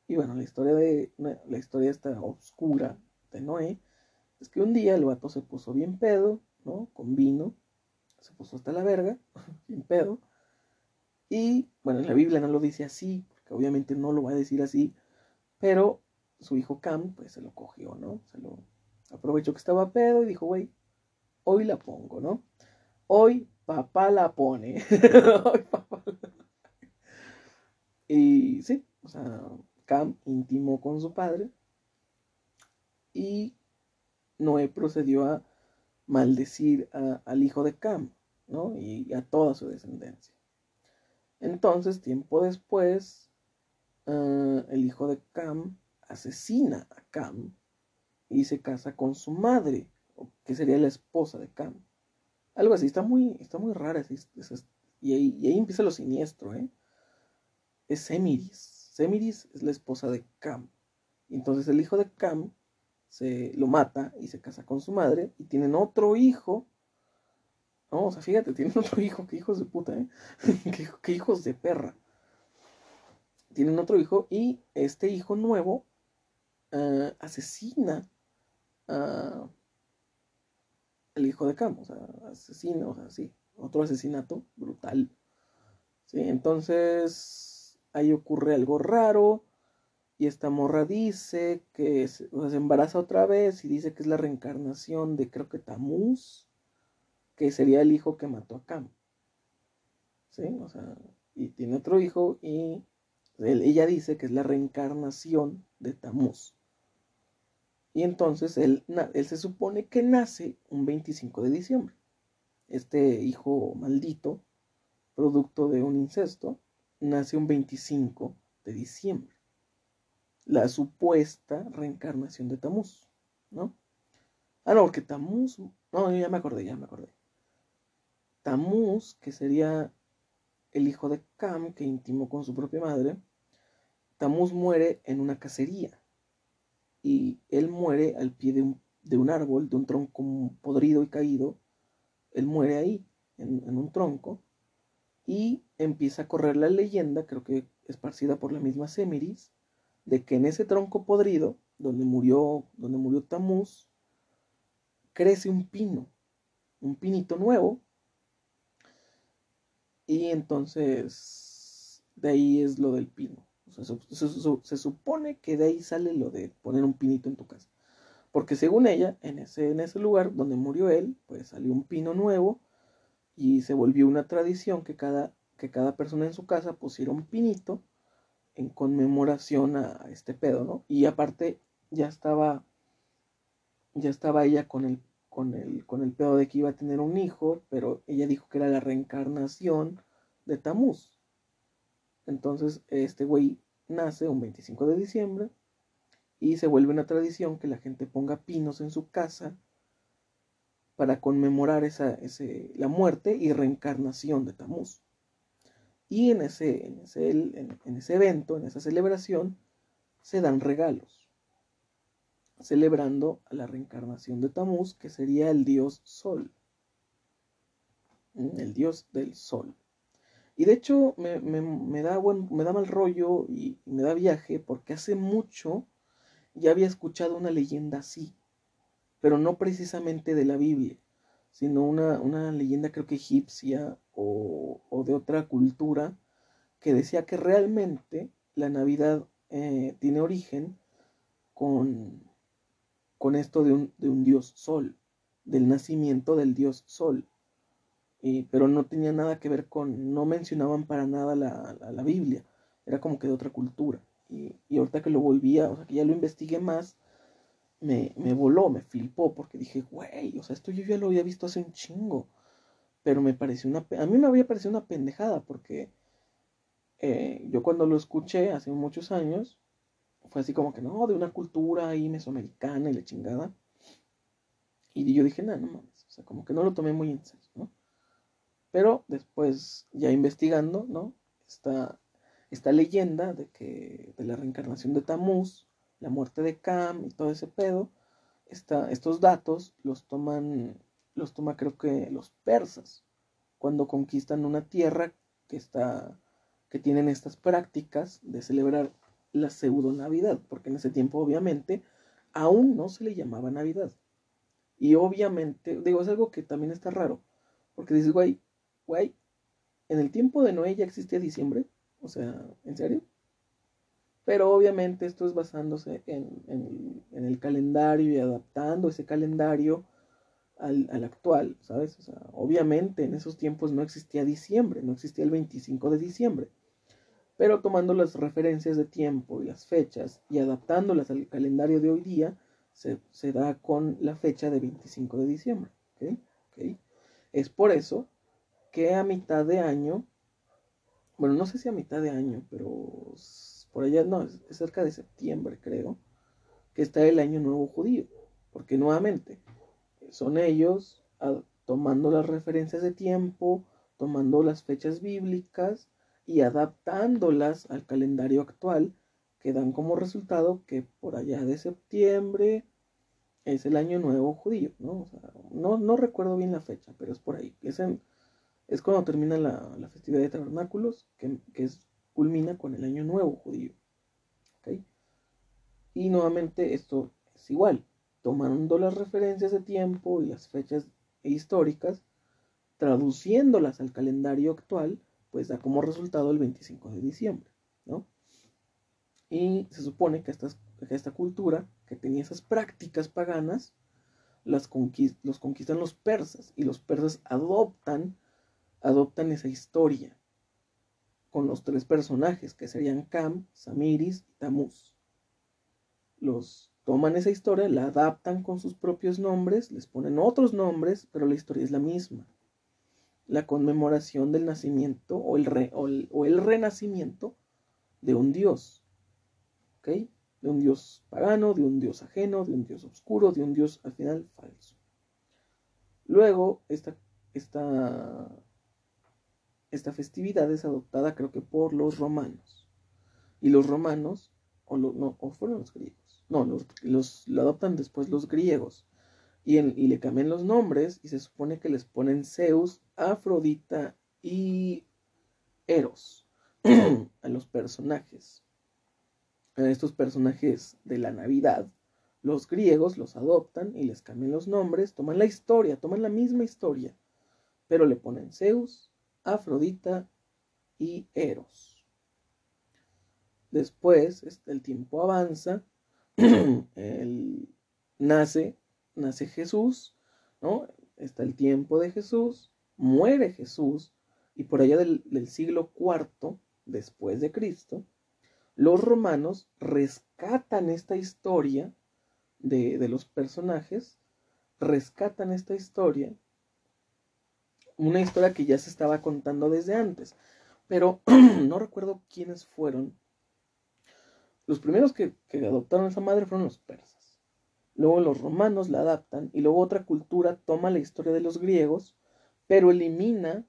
Y bueno, la historia de la historia esta oscura de Noé es que un día el vato se puso bien pedo, ¿no? Con vino, se puso hasta la verga, bien pedo. Y bueno, en la Biblia no lo dice así, porque obviamente no lo va a decir así, pero su hijo Cam, pues se lo cogió, ¿no? Se lo aprovechó que estaba pedo y dijo, güey, hoy la pongo, ¿no? Hoy papá la pone. hoy papá la... Y sí, o sea, Cam intimó con su padre y Noé procedió a maldecir al hijo de Cam, ¿no? Y a toda su descendencia. Entonces, tiempo después, Ah, el hijo de Cam asesina a Cam y se casa con su madre, que sería la esposa de Cam. Algo así, está muy, está muy rara. y, ahí, empieza lo siniestro, ¿eh? Es Semiris. Semiris es la esposa de Cam. entonces el hijo de Cam se lo mata y se casa con su madre y tienen otro hijo. No, o sea, fíjate, tienen otro hijo, qué hijos de puta, ¿eh? qué hijos de perra tienen otro hijo y este hijo nuevo uh, asesina al hijo de Cam, o sea, asesina, o sea, sí, otro asesinato brutal. ¿sí? Entonces, ahí ocurre algo raro y esta morra dice que se, embaraza otra vez y dice que es la reencarnación de creo que Tamuz, que sería el hijo que mató a Cam. ¿Sí? O sea, y tiene otro hijo y ella dice que es la reencarnación de Tamuz. Y entonces él, él se supone que nace un 25 de diciembre. Este hijo maldito, producto de un incesto, nace un 25 de diciembre. La supuesta reencarnación de Tamuz, ¿no? Ah, no, porque Tamuz. No, ya me acordé, ya me acordé. Tamuz, que sería el hijo de Cam, que intimó con su propia madre, Tamuz muere en una cacería y él muere al pie de un, árbol, de un tronco podrido y caído. Él muere ahí, en, un tronco, y empieza a correr la leyenda, creo que esparcida por la misma Semiris, de que en ese tronco podrido, donde murió, donde murió Tamuz, crece un pino, un pinito nuevo, y entonces de ahí es lo del pino se, supone que de ahí sale lo de poner un pinito en tu casa. Porque según ella, en ese, en ese lugar donde murió él, pues salió un pino nuevo y se volvió una tradición que cada, que cada persona en su casa pusiera un pinito en conmemoración a, este pedo, ¿no? Y aparte ya estaba, ya estaba ella con el, con, el, con el pedo de que iba a tener un hijo, pero ella dijo que era la reencarnación de Tamuz. Entonces, este güey nace un 25 de diciembre y se vuelve una tradición que la gente ponga pinos en su casa para conmemorar esa, ese, la muerte y reencarnación de Tamuz. Y en ese, en, ese, en ese evento, en esa celebración, se dan regalos, celebrando la reencarnación de Tamuz, que sería el dios Sol, el dios del Sol. Y de hecho me, da, bueno, me da mal rollo y, me da viaje porque hace mucho ya había escuchado una leyenda así, pero no precisamente de la Biblia, sino una, una leyenda creo que egipcia o, de otra cultura que decía que realmente la Navidad eh, tiene origen con, con esto de un, de un, dios sol, del nacimiento del dios sol. Y, pero no tenía nada que ver con, no mencionaban para nada la, la, la Biblia, era como que de otra cultura. Y, y, ahorita que lo volvía, o sea, que ya lo investigué más, me, me voló, me flipó, porque dije, güey, o sea, esto yo ya lo había visto hace un chingo. Pero me pareció una, a mí me había parecido una pendejada, porque eh, yo cuando lo escuché hace muchos años, fue así como que no, de una cultura ahí mesoamericana y la chingada. Y yo dije, no, no mames, o sea, como que no lo tomé muy en serio, ¿no? Pero después, ya investigando, ¿no? Esta, esta leyenda de que de la reencarnación de Tamuz, la muerte de Cam y todo ese pedo, estos datos los toman, los toma creo que los persas, cuando conquistan una tierra que está que tienen estas prácticas de celebrar la pseudo Navidad, porque en ese tiempo obviamente aún no se le llamaba Navidad. Y obviamente, digo, es algo que también está raro, porque dices, güey, güey, en el tiempo de Noé ya existía diciembre, o sea, ¿en serio? Pero obviamente esto es basándose en, en, en el calendario y adaptando ese calendario al, al, actual, ¿sabes? O sea, obviamente en esos tiempos no existía diciembre, no existía el 25 de diciembre pero tomando las referencias de tiempo y las fechas y adaptándolas al calendario de hoy día, se, se da con la fecha de 25 de diciembre. ¿okay? Es por eso que a mitad de año, bueno, no sé si a mitad de año, pero por allá, no, es cerca de septiembre creo, que está el año nuevo judío, porque nuevamente son ellos tomando las referencias de tiempo, tomando las fechas bíblicas, y adaptándolas al calendario actual, que dan como resultado que por allá de septiembre es el año nuevo judío, ¿no? No, no, recuerdo bien la fecha, pero es por ahí. Es, es cuando termina la, la, festividad de tabernáculos, que, que culmina con el año nuevo judío. ¿okay? Y nuevamente esto es igual, tomando las referencias de tiempo y las fechas históricas, traduciéndolas al calendario actual, pues da como resultado el 25 de diciembre, ¿no? Y se supone que, que esta cultura, que tenía esas prácticas paganas, las los conquistan los persas y los persas adoptan, adoptan esa historia con los tres personajes que serían Cam, Samiris y Tamuz. Los toman esa historia, la adaptan con sus propios nombres, les ponen otros nombres, pero la historia es la misma la conmemoración del nacimiento o el, o el, renacimiento de un dios. ¿Ok? De un dios pagano, de un dios ajeno, de un dios oscuro, de un dios al final falso. Luego, esta, esta, esta festividad es adoptada creo que por los romanos. Y los romanos, o, no, o fueron los griegos, no, los, lo adoptan después los griegos y, en, y, le cambian los nombres y se supone que les ponen Zeus, Afrodita y Eros a los personajes. A estos personajes de la Navidad, los griegos los adoptan y les cambian los nombres, toman la historia, toman la misma historia, pero le ponen Zeus, Afrodita y Eros. Después, el tiempo avanza, el, nace nace Jesús, ¿no? Está el tiempo de Jesús, muere Jesús, y por allá del, del siglo IV después de Cristo, los romanos rescatan esta historia de, de los personajes, rescatan esta historia, una historia que ya se estaba contando desde antes, pero no recuerdo quiénes fueron. Los primeros que, adoptaron esa madre fueron los persas luego los romanos la adaptan y luego otra cultura toma la historia de los griegos, pero elimina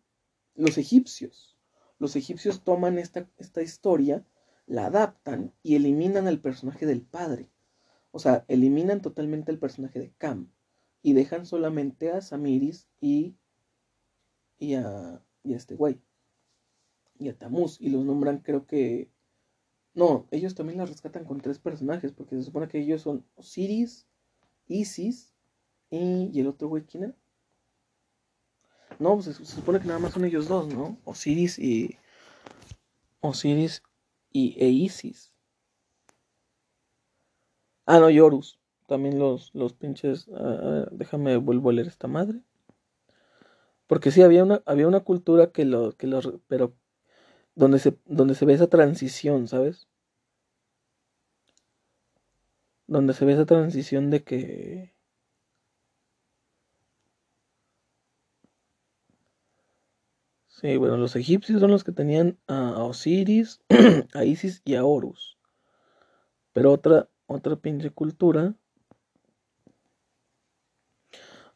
los egipcios. Los egipcios toman esta, esta historia, la adaptan y eliminan al personaje del padre. O sea, eliminan totalmente el personaje de Cam y dejan solamente a Samiris y, y, a, y a este güey. Y a Tamuz. Y los nombran creo que No, ellos también la rescatan con tres personajes, porque se supone que ellos son Osiris, Isis y, el otro güey, ¿quién? No, pues se, supone que nada más son ellos dos, ¿no? Osiris y. Osiris y e Isis. Ah, no, y Horus. También los, los pinches. Uh, déjame vuelvo a leer esta madre. Porque sí, había una, había una cultura que lo, que los, pero donde se, donde se ve esa transición, ¿sabes? Donde se ve esa transición de que Sí, bueno, los egipcios son los que tenían a Osiris, a Isis y a Horus. Pero otra, otra pinche cultura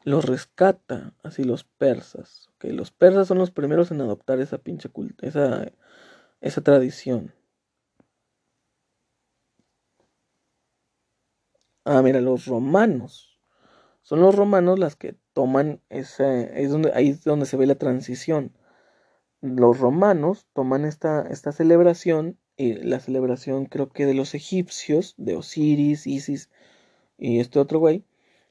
los rescata, así los persas. Okay, los persas son los primeros en adoptar esa pinche cultura, esa, esa tradición. Ah, mira, los romanos. Son los romanos las que toman esa, es donde, ahí es donde se ve la transición los romanos toman esta, esta celebración, y la celebración creo que de los egipcios, de Osiris, Isis y este otro güey,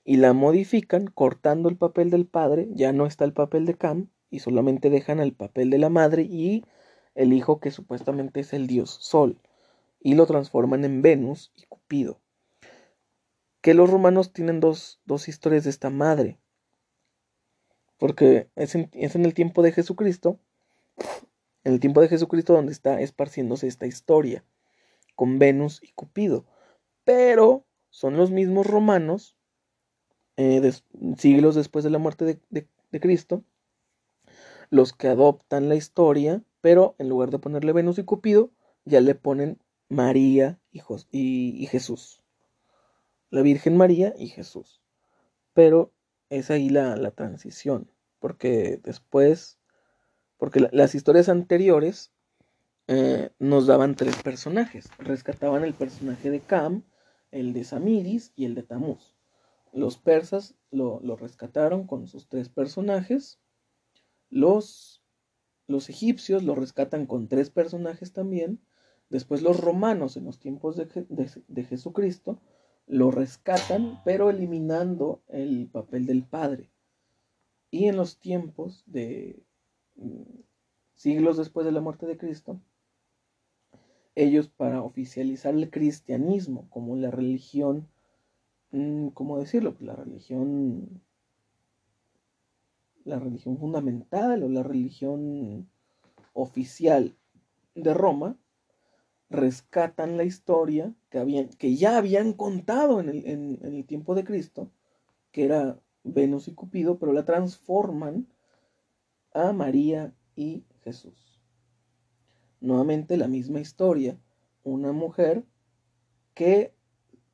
y la modifican cortando el papel del padre, ya no está el papel de Cam, y solamente dejan el papel de la madre y el hijo que supuestamente es el dios Sol, y lo transforman en Venus y Cupido. Que los romanos tienen dos, dos historias de esta madre, porque es en, es en el tiempo de Jesucristo, en el tiempo de Jesucristo donde está esparciéndose esta historia con Venus y Cupido. Pero son los mismos romanos, eh, siglos después de la muerte de, Cristo, los que adoptan la historia, pero en lugar de ponerle Venus y Cupido, ya le ponen María y, y Jesús. La Virgen María y Jesús. Pero es ahí la, transición, porque después porque las historias anteriores eh, nos daban tres personajes. Rescataban el personaje de Cam, el de Samiris y el de Tamuz. Los persas lo, rescataron con sus tres personajes. Los, los, egipcios lo rescatan con tres personajes también. Después los romanos en los tiempos de, de Jesucristo lo rescatan, pero eliminando el papel del padre. Y en los tiempos de, siglos después de la muerte de Cristo, ellos para oficializar el cristianismo como la religión, mm, ¿cómo decirlo? Pues la religión, la religión fundamental o la religión oficial de Roma, rescatan la historia que, habían, que ya habían contado en el, en el tiempo de Cristo, que era Venus y Cupido, pero la transforman a María y Jesús. Nuevamente la misma historia, una mujer que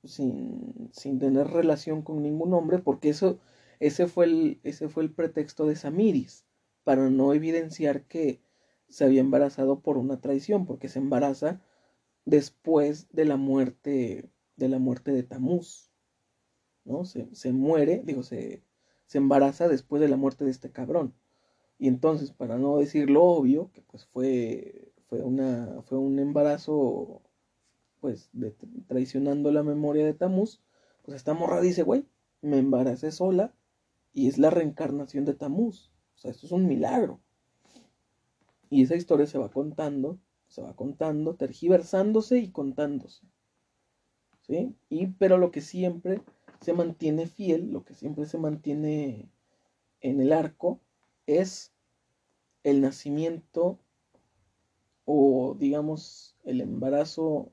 sin, tener relación con ningún hombre, porque eso, ese, fue el, ese fue el pretexto de Samiris, para no evidenciar que se había embarazado por una traición, porque se embaraza después de la muerte de la muerte de Tamuz. ¿no? Se, se muere, digo, se, se embaraza después de la muerte de este cabrón. Y entonces, para no decir lo obvio, que pues fue, fue, una, fue un embarazo, pues, traicionando la memoria de Tamuz, pues esta morra dice, güey, me embaracé sola y es la reencarnación de Tamuz. O sea, esto es un milagro. Y esa historia se va contando, se va contando, tergiversándose y contándose. ¿Sí? Y, pero lo que siempre se mantiene fiel, lo que siempre se mantiene en el arco, es el nacimiento o digamos el embarazo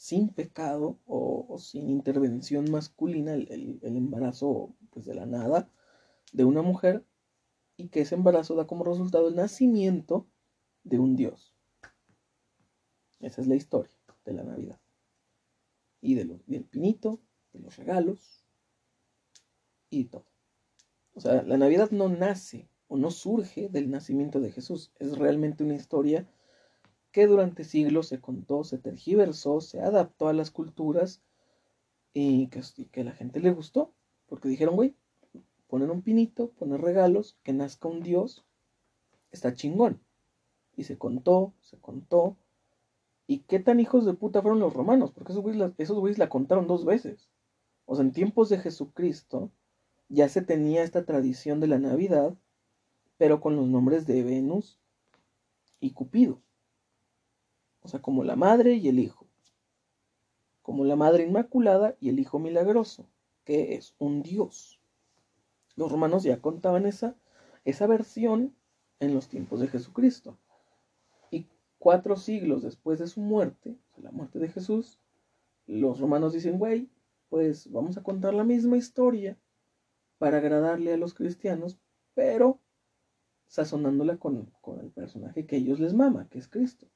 sin pecado o, sin intervención masculina, el, embarazo pues de la nada de una mujer y que ese embarazo da como resultado el nacimiento de un dios. Esa es la historia de la Navidad. Y de del pinito, de los regalos y todo. O sea, la Navidad no nace o no surge del nacimiento de Jesús. Es realmente una historia que durante siglos se contó, se tergiversó, se adaptó a las culturas y que, a la gente le gustó. Porque dijeron, güey, poner un pinito, poner regalos, que nazca un Dios, está chingón. Y se contó, se contó. ¿Y qué tan hijos de puta fueron los romanos? Porque esos güeyes esos la contaron dos veces. O sea, en tiempos de Jesucristo ya se tenía esta tradición de la Navidad, pero con los nombres de Venus y Cupido. O sea, como la madre y el hijo. Como la madre inmaculada y el hijo milagroso, que es un dios. Los romanos ya contaban esa, esa versión en los tiempos de Jesucristo. Y cuatro siglos después de su muerte, la muerte de Jesús, los romanos dicen, güey, pues vamos a contar la misma historia para agradarle a los cristianos, pero sazonándola con, con el personaje que ellos les mama, que es Cristo.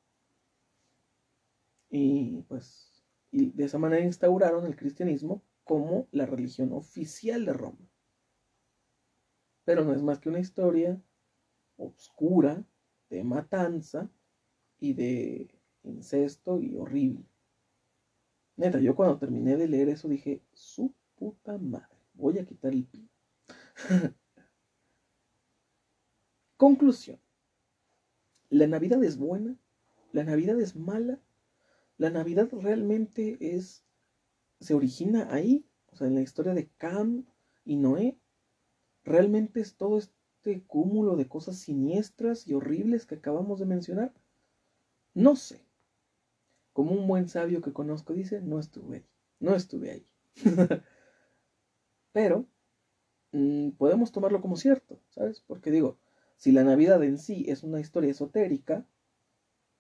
Y pues y de esa manera instauraron el cristianismo como la religión oficial de Roma. Pero no es más que una historia oscura de matanza y de incesto y horrible. Neta, yo cuando terminé de leer eso dije, su puta madre, voy a quitar el pin. Conclusión. La Navidad es buena, la Navidad es mala, la Navidad realmente es, se origina ahí, o sea, en la historia de Cam y Noé, realmente es todo este cúmulo de cosas siniestras y horribles que acabamos de mencionar. No sé. Como un buen sabio que conozco dice, no estuve ahí, no estuve ahí. Pero mm, podemos tomarlo como cierto, ¿sabes? Porque digo, si la Navidad en sí es una historia esotérica,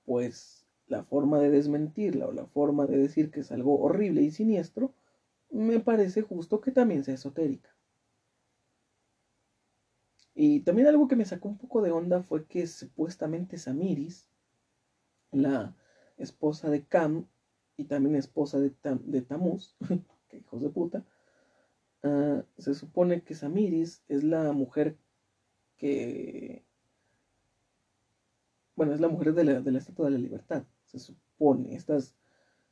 pues la forma de desmentirla o la forma de decir que es algo horrible y siniestro, me parece justo que también sea esotérica. Y también algo que me sacó un poco de onda fue que supuestamente Samiris, la esposa de Cam y también esposa de, de Tamuz, que hijos de puta, ah, se supone que Samiris es la mujer que... Bueno, es la mujer de la, de la Estatua de la Libertad se supone, estas,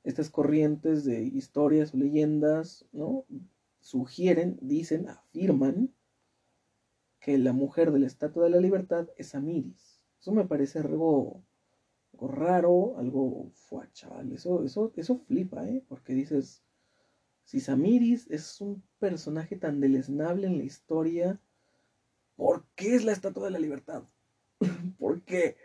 estas corrientes de historias o leyendas, ¿no? Sugieren, dicen, afirman que la mujer de la Estatua de la Libertad es Amiris. Eso me parece algo, raro, algo fue chaval. Eso, eso, eso flipa, ¿eh? Porque dices, si Samiris es un personaje tan deleznable en la historia, ¿por qué es la Estatua de la Libertad? ¿Por qué?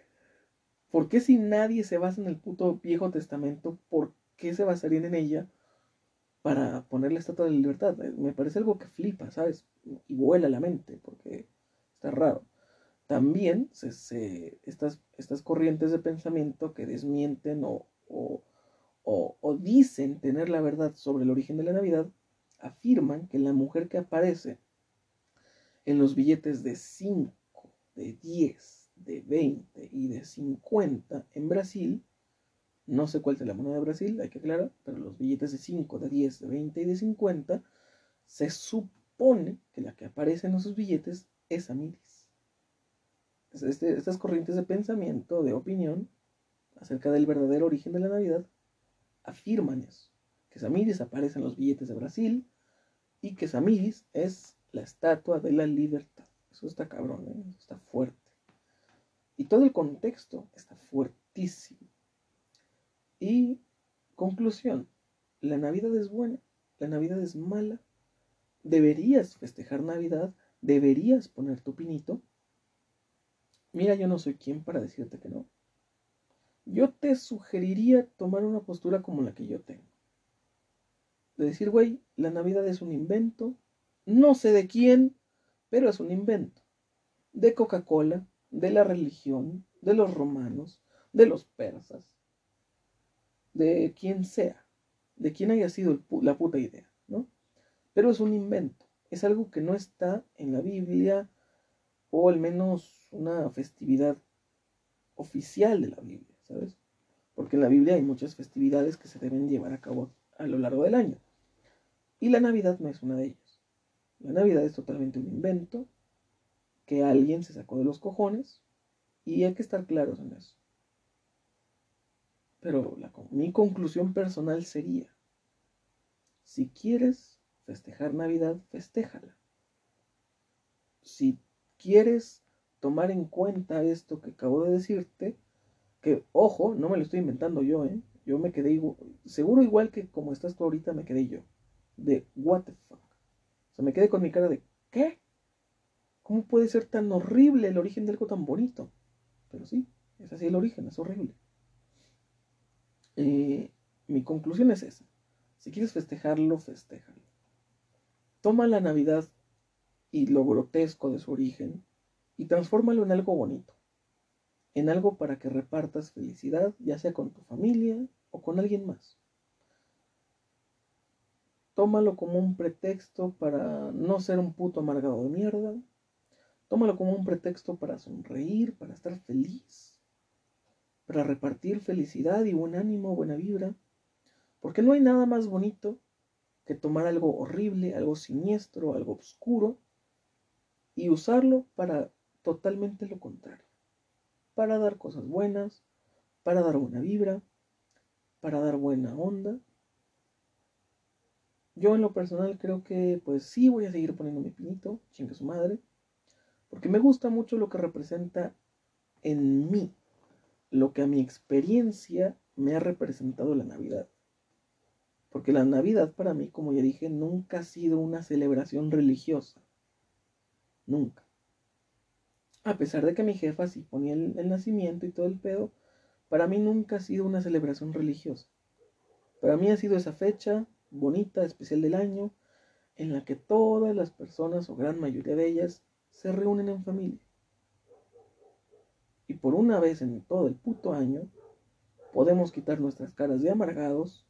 ¿Por qué si nadie se basa en el puto Viejo Testamento, por qué se basarían en ella para poner la estatua de la libertad? Eh, me parece algo que flipa, ¿sabes? Y vuela la mente, porque está raro. También se, estas, estas corrientes de pensamiento que desmienten o, o, o dicen tener la verdad sobre el origen de la Navidad, afirman que la mujer que aparece en los billetes de 5, de 10, de 20 y de 50 en Brasil, no sé cuál es la moneda de Brasil, hay que aclarar, pero los billetes de 5, de 10, de 20 y de 50, se supone que la que aparece en esos billetes es Amiris. Este, estas corrientes de pensamiento, de opinión, acerca del verdadero origen de la Navidad, afirman eso, que Samiris aparece en los billetes de Brasil y que Samiris es la estatua de la libertad. Eso está cabrón, ¿eh? está fuerte. Y todo el contexto está fuertísimo. Y conclusión, la Navidad es buena, la Navidad es mala. Deberías festejar Navidad, deberías poner tu pinito. Mira, yo no soy quien para decirte que no. Yo te sugeriría tomar una postura como la que yo tengo. De decir, güey, la Navidad es un invento, no sé de quién, pero es un invento. De Coca-Cola, de la religión, de los romanos, de los persas, de quien sea, de quien haya sido la puta idea, ¿no? Pero es un invento, es algo que no está en la Biblia o al menos una festividad oficial de la Biblia, ¿sabes? Porque en la Biblia hay muchas festividades que se deben llevar a cabo a lo largo del año. Y la Navidad no es una de ellas. La Navidad es totalmente un invento que alguien se sacó de los cojones y hay que estar claros en eso. Pero mi conclusión personal sería, si quieres festejar Navidad, festéjala. Si quieres tomar en cuenta esto que acabo de decirte, Que, ojo, no me lo estoy inventando yo, ¿eh? Yo me quedé igual, seguro igual que como estás tú ahorita me quedé yo. De, what the fuck. O sea, me quedé con mi cara de, ¿qué? ¿Cómo puede ser tan horrible el origen de algo tan bonito? Pero sí, es así el origen, es horrible. Eh, mi conclusión es esa. Si quieres festejarlo, festéjalo. Toma la Navidad y lo grotesco de su origen y transfórmalo en algo bonito. En algo para que repartas felicidad, ya sea con tu familia o con alguien más. Tómalo como un pretexto para no ser un puto amargado de mierda. Tómalo como un pretexto para sonreír, para estar feliz, para repartir felicidad y buen ánimo, buena vibra. Porque no hay nada más bonito que tomar algo horrible, algo siniestro, algo oscuro y usarlo para totalmente lo contrario. Para dar cosas buenas, para dar buena vibra, para dar buena onda. Yo en lo personal creo que pues sí voy a seguir poniendo mi pinito, chingue su madre, porque me gusta mucho lo que representa en mí, lo que a mi experiencia me ha representado la Navidad. Porque la Navidad para mí, como ya dije, nunca ha sido una celebración religiosa. Nunca. A pesar de que mi jefa sí ponía el, nacimiento y todo el pedo, para mí nunca ha sido una celebración religiosa. Para mí ha sido esa fecha bonita, especial del año, en la que todas las personas, o gran mayoría de ellas, se reúnen en familia. Y por una vez en todo el puto año, podemos quitar nuestras caras de amargados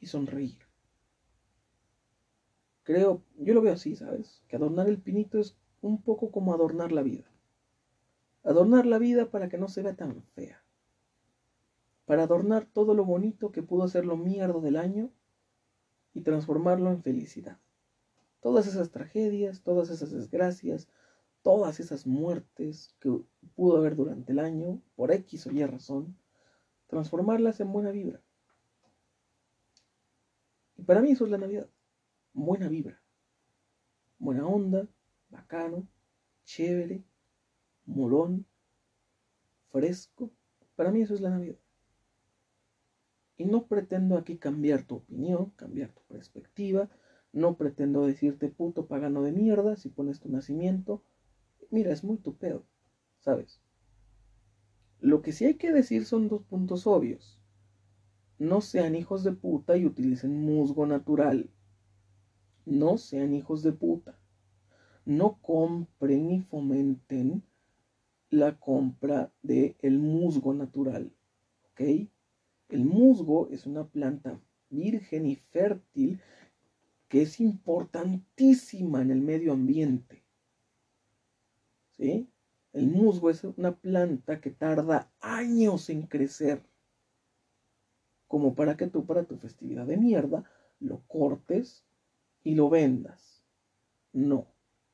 y sonreír. Creo, yo lo veo así, ¿sabes? Que adornar el pinito es un poco como adornar la vida. Adornar la vida para que no se vea tan fea. Para adornar todo lo bonito que pudo ser lo mierdo del año y transformarlo en felicidad. Todas esas tragedias, todas esas desgracias, todas esas muertes que pudo haber durante el año, por X o Y razón, transformarlas en buena vibra. Y para mí eso es la Navidad. Buena vibra. Buena onda, bacano, chévere, molón, fresco. Para mí eso es la Navidad. Y no pretendo aquí cambiar tu opinión, cambiar tu perspectiva. No pretendo decirte puto pagano de mierda si pones tu nacimiento. Mira, es muy tu pedo, ¿sabes? Lo que sí hay que decir son dos puntos obvios. No sean hijos de puta y utilicen musgo natural. No sean hijos de puta. No compren ni fomenten la compra de el musgo natural. ¿Ok? El musgo es una planta virgen y fértil que es importantísima en el medio ambiente. ¿Sí? El musgo es una planta que tarda años en crecer como para que tú para tu festividad de mierda lo cortes y lo vendas. No,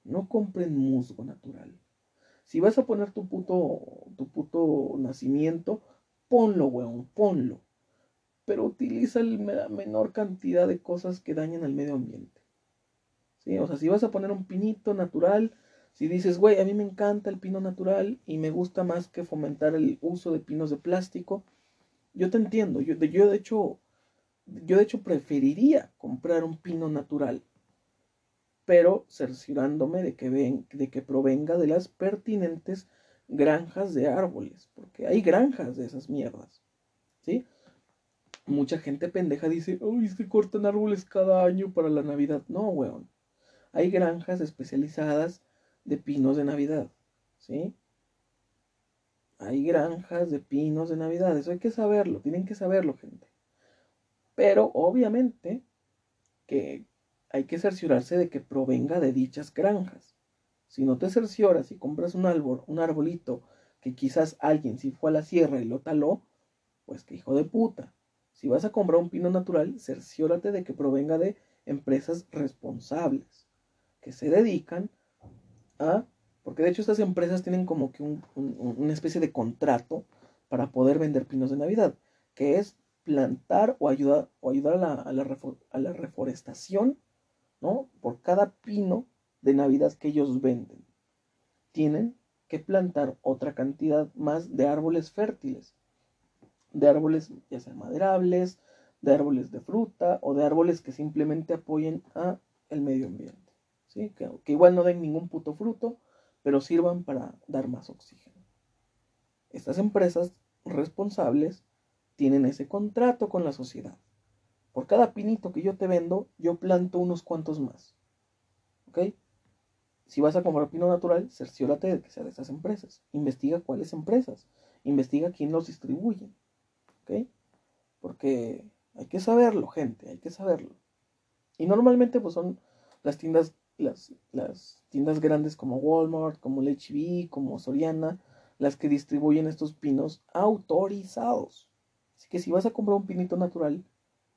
no compren musgo natural. Si vas a poner tu puto, tu puto nacimiento, ponlo, weón, ponlo. Pero utiliza la menor cantidad de cosas que dañen al medio ambiente. ¿Sí? O sea, si vas a poner un pinito natural, si dices, güey, a mí me encanta el pino natural y me gusta más que fomentar el uso de pinos de plástico, yo te entiendo, yo, de hecho, yo de hecho preferiría comprar un pino natural, pero cerciorándome de que, ven, de que provenga de las pertinentes granjas de árboles, porque hay granjas de esas mierdas, ¿sí? Mucha gente pendeja dice, uy, es que cortan árboles cada año para la Navidad. No, weón. Hay granjas especializadas de pinos de Navidad, ¿sí? Hay granjas de pinos de Navidad, eso hay que saberlo, tienen que saberlo, gente. Pero obviamente que hay que cerciorarse de que provenga de dichas granjas. Si no te cercioras y compras un árbol, un arbolito que quizás alguien si fue a la sierra y lo taló, pues que hijo de puta. Si vas a comprar un pino natural, cerciórate de que provenga de empresas responsables, que se dedican porque de hecho estas empresas tienen como que una especie de contrato para poder vender pinos de Navidad, que es plantar o ayudar, o ayudar a, la, a, la a la reforestación, ¿no? Por cada pino de Navidad que ellos venden. Tienen que plantar otra cantidad más de árboles fértiles. de árboles ya sean maderables, de árboles de fruta o de árboles que simplemente apoyen a el medio ambiente. Que igual no den ningún puto fruto, pero sirvan para dar más oxígeno. Estas empresas responsables tienen ese contrato con la sociedad. Por cada pinito que yo te vendo, yo planto unos cuantos más. ¿Ok? Si vas a comprar pino natural, cerciórate de que sea de esas empresas. Investiga cuáles empresas. Investiga quién los distribuye. ¿Ok? Porque hay que saberlo, gente, hay que saberlo. Y normalmente pues son las tiendas, las, las tiendas grandes como Walmart, como el como Soriana, las que distribuyen estos pinos autorizados. Así que si vas a comprar un pinito natural,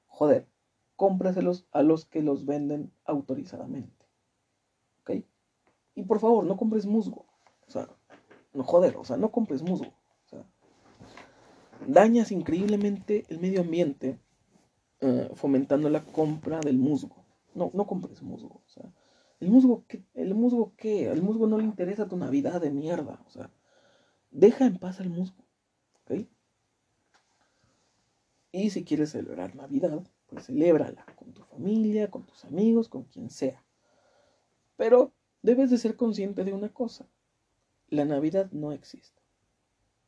joder, cómpraselos a los que los venden autorizadamente. ¿Ok? Y por favor, no compres musgo. O sea, no joder, o sea, no compres musgo. O sea, dañas increíblemente el medio ambiente eh, fomentando la compra del musgo. No, no compres musgo. O sea, el musgo, ¿qué? ¿El musgo qué? Al musgo no le interesa tu Navidad de mierda. O sea, deja en paz al musgo. ¿Ok? Y si quieres celebrar Navidad, pues celébrala con tu familia, con tus amigos, con quien sea. Pero debes de ser consciente de una cosa. La Navidad no existe.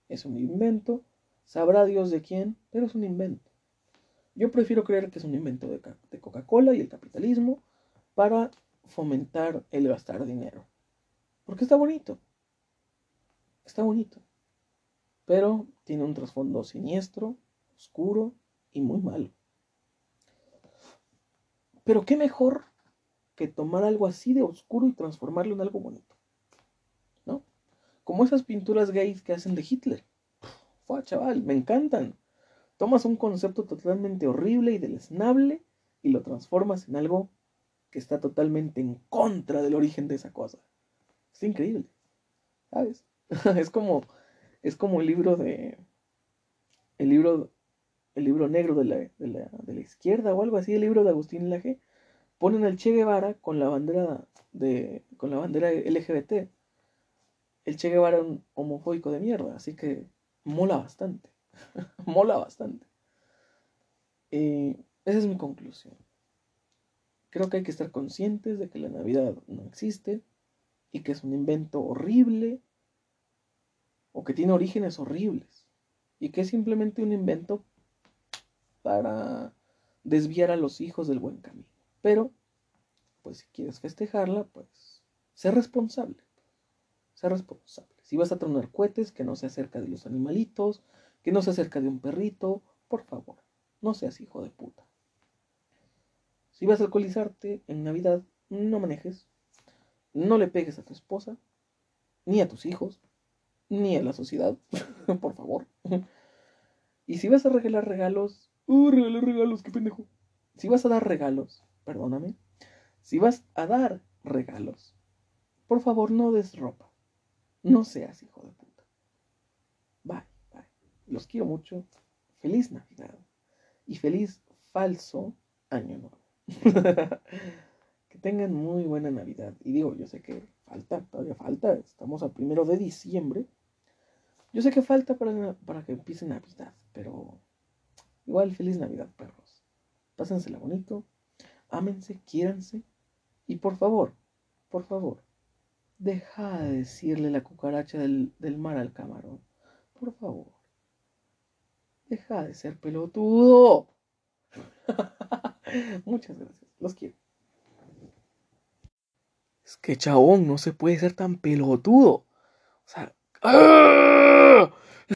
Es un invento, sabrá Dios de quién, pero es un invento. Yo prefiero creer que es un invento de, de Coca-Cola y el capitalismo para fomentar el gastar dinero. Porque está bonito. Está bonito. Pero tiene un trasfondo siniestro, oscuro y muy malo. Pero qué mejor que tomar algo así de oscuro y transformarlo en algo bonito. ¿No? Como esas pinturas gays que hacen de Hitler. Fua, chaval, me encantan. Tomas un concepto totalmente horrible y deleznable y lo transformas en algo que está totalmente en contra del origen de esa cosa. Es increíble. ¿Sabes? es como es como el libro de el libro el libro negro de la, de la, de la izquierda o algo así, el libro de Agustín Laje, ponen al Che Guevara con la bandera de con la bandera LGBT. El Che Guevara es un homofóbico de mierda, así que mola bastante. mola bastante. Y esa es mi conclusión. Creo que hay que estar conscientes de que la Navidad no existe y que es un invento horrible o que tiene orígenes horribles y que es simplemente un invento para desviar a los hijos del buen camino. Pero, pues si quieres festejarla, pues sé responsable. Sé responsable. Si vas a tronar cohetes, que no se acerca de los animalitos, que no se acerca de un perrito, por favor, no seas hijo de puta. Si vas a alcoholizarte en Navidad, no manejes, no le pegues a tu esposa, ni a tus hijos, ni a la sociedad, por favor. Y si vas a regalar regalos, Uh, regalar regalos, qué pendejo. Si vas a dar regalos, perdóname. Si vas a dar regalos, por favor no des ropa. No seas hijo de puta. Bye, bye. Los quiero mucho. Feliz Navidad. Y feliz falso año nuevo. que tengan muy buena Navidad. Y digo, yo sé que falta, todavía falta. Estamos a primero de diciembre. Yo sé que falta para, para que empiece Navidad, pero Igual, feliz Navidad, perros. Pásensela bonito, ámense, quiéranse. Y por favor, por favor, deja de decirle la cucaracha del, del mar al camarón. Por favor. Deja de ser pelotudo. Muchas gracias. Los quiero. Es que chabón, no se puede ser tan pelotudo. O sea, ¡ah!